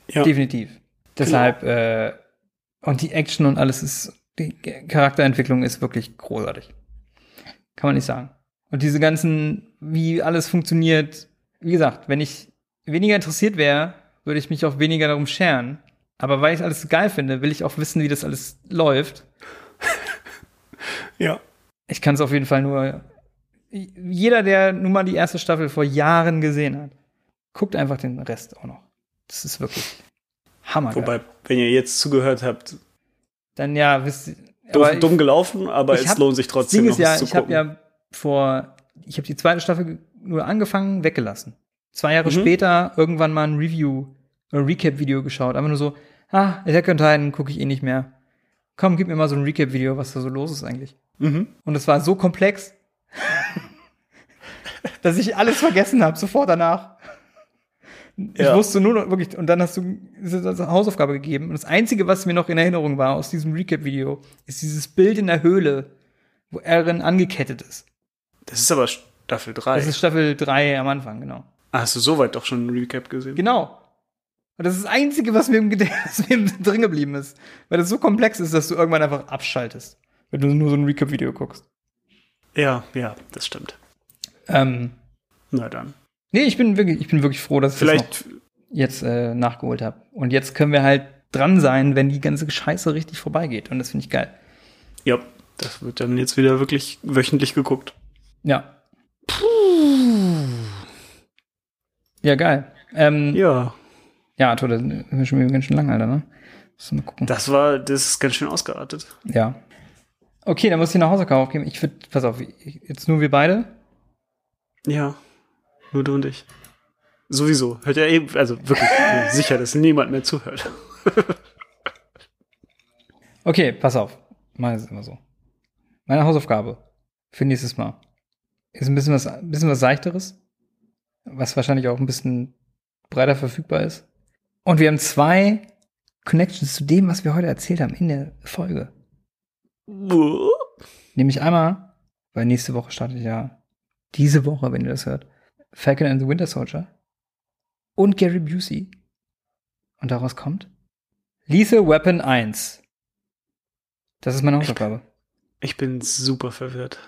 Ja. Definitiv. Deshalb, äh, und die Action und alles ist, die Charakterentwicklung ist wirklich großartig. Kann man nicht sagen. Und diese ganzen, wie alles funktioniert, wie gesagt, wenn ich weniger interessiert wäre, würde ich mich auch weniger darum scheren. Aber weil ich alles geil finde, will ich auch wissen, wie das alles läuft. [laughs] Ja. Ich kann es auf jeden Fall nur. Jeder, der nun mal die erste Staffel vor Jahren gesehen hat, guckt einfach den Rest auch noch. Das ist wirklich Hammer. Wobei, wenn ihr jetzt zugehört habt, Dann ja, wisst ihr. ich- dumm gelaufen, aber ich es hab- lohnt sich trotzdem Ding noch ist ja, zu ich habe gucken. ja vor, ich habe die zweite Staffel nur angefangen, weggelassen. Zwei Jahre Mhm. später irgendwann mal ein Review, ein Recap-Video geschaut. Einfach nur so, ah, Attack on Titan gucke ich eh nicht mehr. Komm, gib mir mal so ein Recap-Video, was da so los ist eigentlich. Mhm. Und es war so komplex, [laughs] dass ich alles vergessen habe, sofort danach. Ich Ja. wusste nur noch wirklich, und dann hast du diese Hausaufgabe gegeben. Und das Einzige, was mir noch in Erinnerung war aus diesem Recap-Video, ist dieses Bild in der Höhle, wo Eren angekettet ist. Das ist aber Staffel 3. Das ist Staffel 3 am Anfang, genau. ah, hast du soweit doch schon ein Recap gesehen? Genau. Und das ist das Einzige, was mir, im [laughs] was mir drin geblieben ist. Weil das so komplex ist, dass du irgendwann einfach abschaltest, wenn du nur so ein Recap-Video guckst. Ja, ja, das stimmt. Ähm, Na dann. nee, ich bin wirklich, ich bin wirklich froh, dass ich das Vielleicht, jetzt äh, nachgeholt habe. Und jetzt können wir halt dran sein, wenn die ganze Scheiße richtig vorbeigeht. Und das finde ich geil. ja, das wird dann jetzt wieder wirklich wöchentlich geguckt. Ja. Ja, geil. Ähm, ja, Ja, Arthur, das sind wir schon wieder ganz schön lang, Alter, ne? Das war, das ist ganz schön ausgeartet. Ja. Okay, dann muss ich nach Hausaufgabe aufgeben. Ich würde, pass auf, jetzt nur wir beide. Ja, nur du und ich. Sowieso. Hört ja eben, also wirklich [laughs] sicher, dass niemand mehr zuhört. [laughs] Okay, pass auf. Mal ist immer so. Meine Hausaufgabe für nächstes Mal ist ein bisschen was, ein bisschen was seichteres, was wahrscheinlich auch ein bisschen breiter verfügbar ist. Und wir haben zwei Connections zu dem, was wir heute erzählt haben in der Folge. Nämlich einmal, weil nächste Woche startet ja diese Woche, wenn ihr das hört, Falcon and the Winter Soldier und Gary Busey. Und daraus kommt Lethal Weapon 1. Das ist meine Hausaufgabe. Ich bin super verwirrt.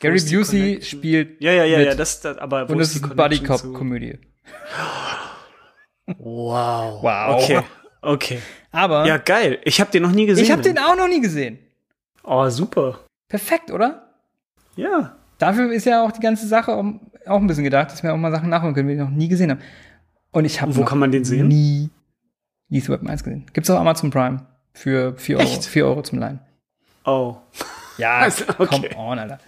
Gary Busey spielt Ja, ja, ja, mit. ja, das, das aber und es ist eine Connection zu- Buddy-Cop-Komödie. Wow. Wow. Okay. Okay. Aber Ja, geil. Ich habe den noch nie gesehen. ich habe den auch noch nie gesehen. Oh, super. Perfekt, oder? Ja. Dafür ist ja auch die ganze Sache auch, ein bisschen gedacht, dass wir auch mal Sachen nachholen können, die wir noch nie gesehen haben. Und ich habe wo kann man den sehen? nie Lethal Weapon 1 gesehen. Gibt's auf Amazon Prime für 4 Euro, Echt? 4 Euro zum Leihen. Oh. Ja, [laughs] Also, okay. come on, Alter.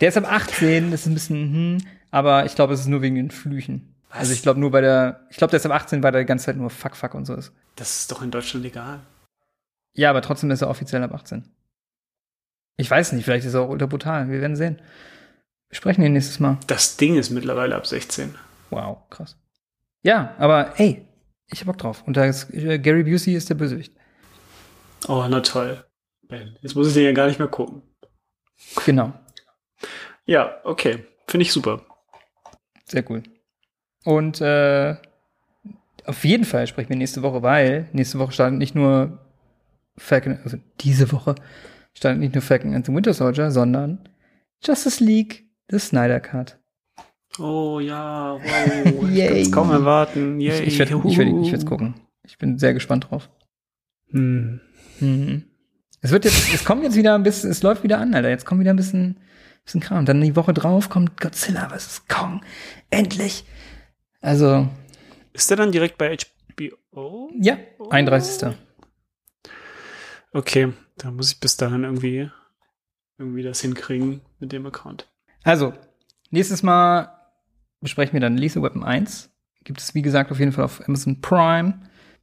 Der ist ab 18, das ist ein bisschen, hm, aber ich glaube, es ist nur wegen den Flüchen. Also ich glaube nur bei der, ich glaube, der ist ab 18, weil der die ganze Zeit nur Fuck, Fuck und so ist. Das ist doch in Deutschland legal. Ja, aber trotzdem ist er offiziell ab 18. Ich weiß nicht, vielleicht ist er auch ultra brutal. Wir werden sehen. Wir sprechen ihn nächstes Mal. Das Ding ist mittlerweile ab 16. Wow, krass. Ja, aber ey, ich hab Bock drauf. Und da ist, äh, Gary Busey ist der Bösewicht. Oh, na toll. Ben, Jetzt muss ich den ja gar nicht mehr gucken. Genau. Ja, okay. Finde ich super. Sehr cool. Und äh, auf jeden Fall sprechen wir nächste Woche, weil nächste Woche startet nicht nur Falcon, also diese Woche startet nicht nur Falcon and the Winter Soldier, sondern Justice League, The Snyder Cut. Oh ja, wow. [laughs] ich Yay. kann es kaum erwarten. Ich, Yay. ich werde ich werd, ich werd's gucken. Ich bin sehr gespannt drauf. Hm. Mhm. Es wird jetzt, es kommt jetzt wieder ein bisschen, es läuft wieder an, Alter. Jetzt kommt wieder ein bisschen, bisschen Kram. Dann die Woche drauf kommt Godzilla vs. Kong. Endlich. Also, Ist der dann direkt bei HBO? ja, 31. Okay, da muss ich bis dahin irgendwie, irgendwie das hinkriegen mit dem Account. Also, nächstes Mal besprechen wir dann Lethal Weapon 1. Gibt es, wie gesagt, auf jeden Fall auf Amazon Prime.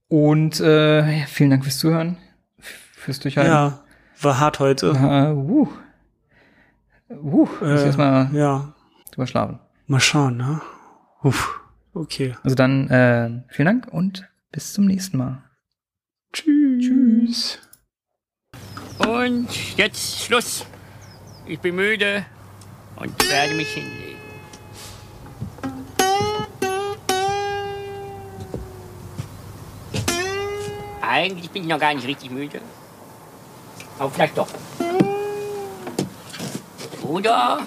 Und äh, ja, vielen Dank fürs Zuhören, fürs Durchhalten. Ja, war hart heute. Äh, uh. Uh, muss ich Äh, erstmal ja, drüber schlafen. mal schauen, ne? Uff, okay. Also dann äh, vielen Dank und bis zum nächsten Mal. Tschüss. Tschüss. Und jetzt Schluss. Ich bin müde und werde mich hinlegen. Eigentlich bin ich noch gar nicht richtig müde. Aber vielleicht doch. Oder?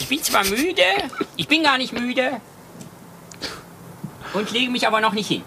Ich bin zwar müde, ich bin gar nicht müde. Und lege mich aber noch nicht hin.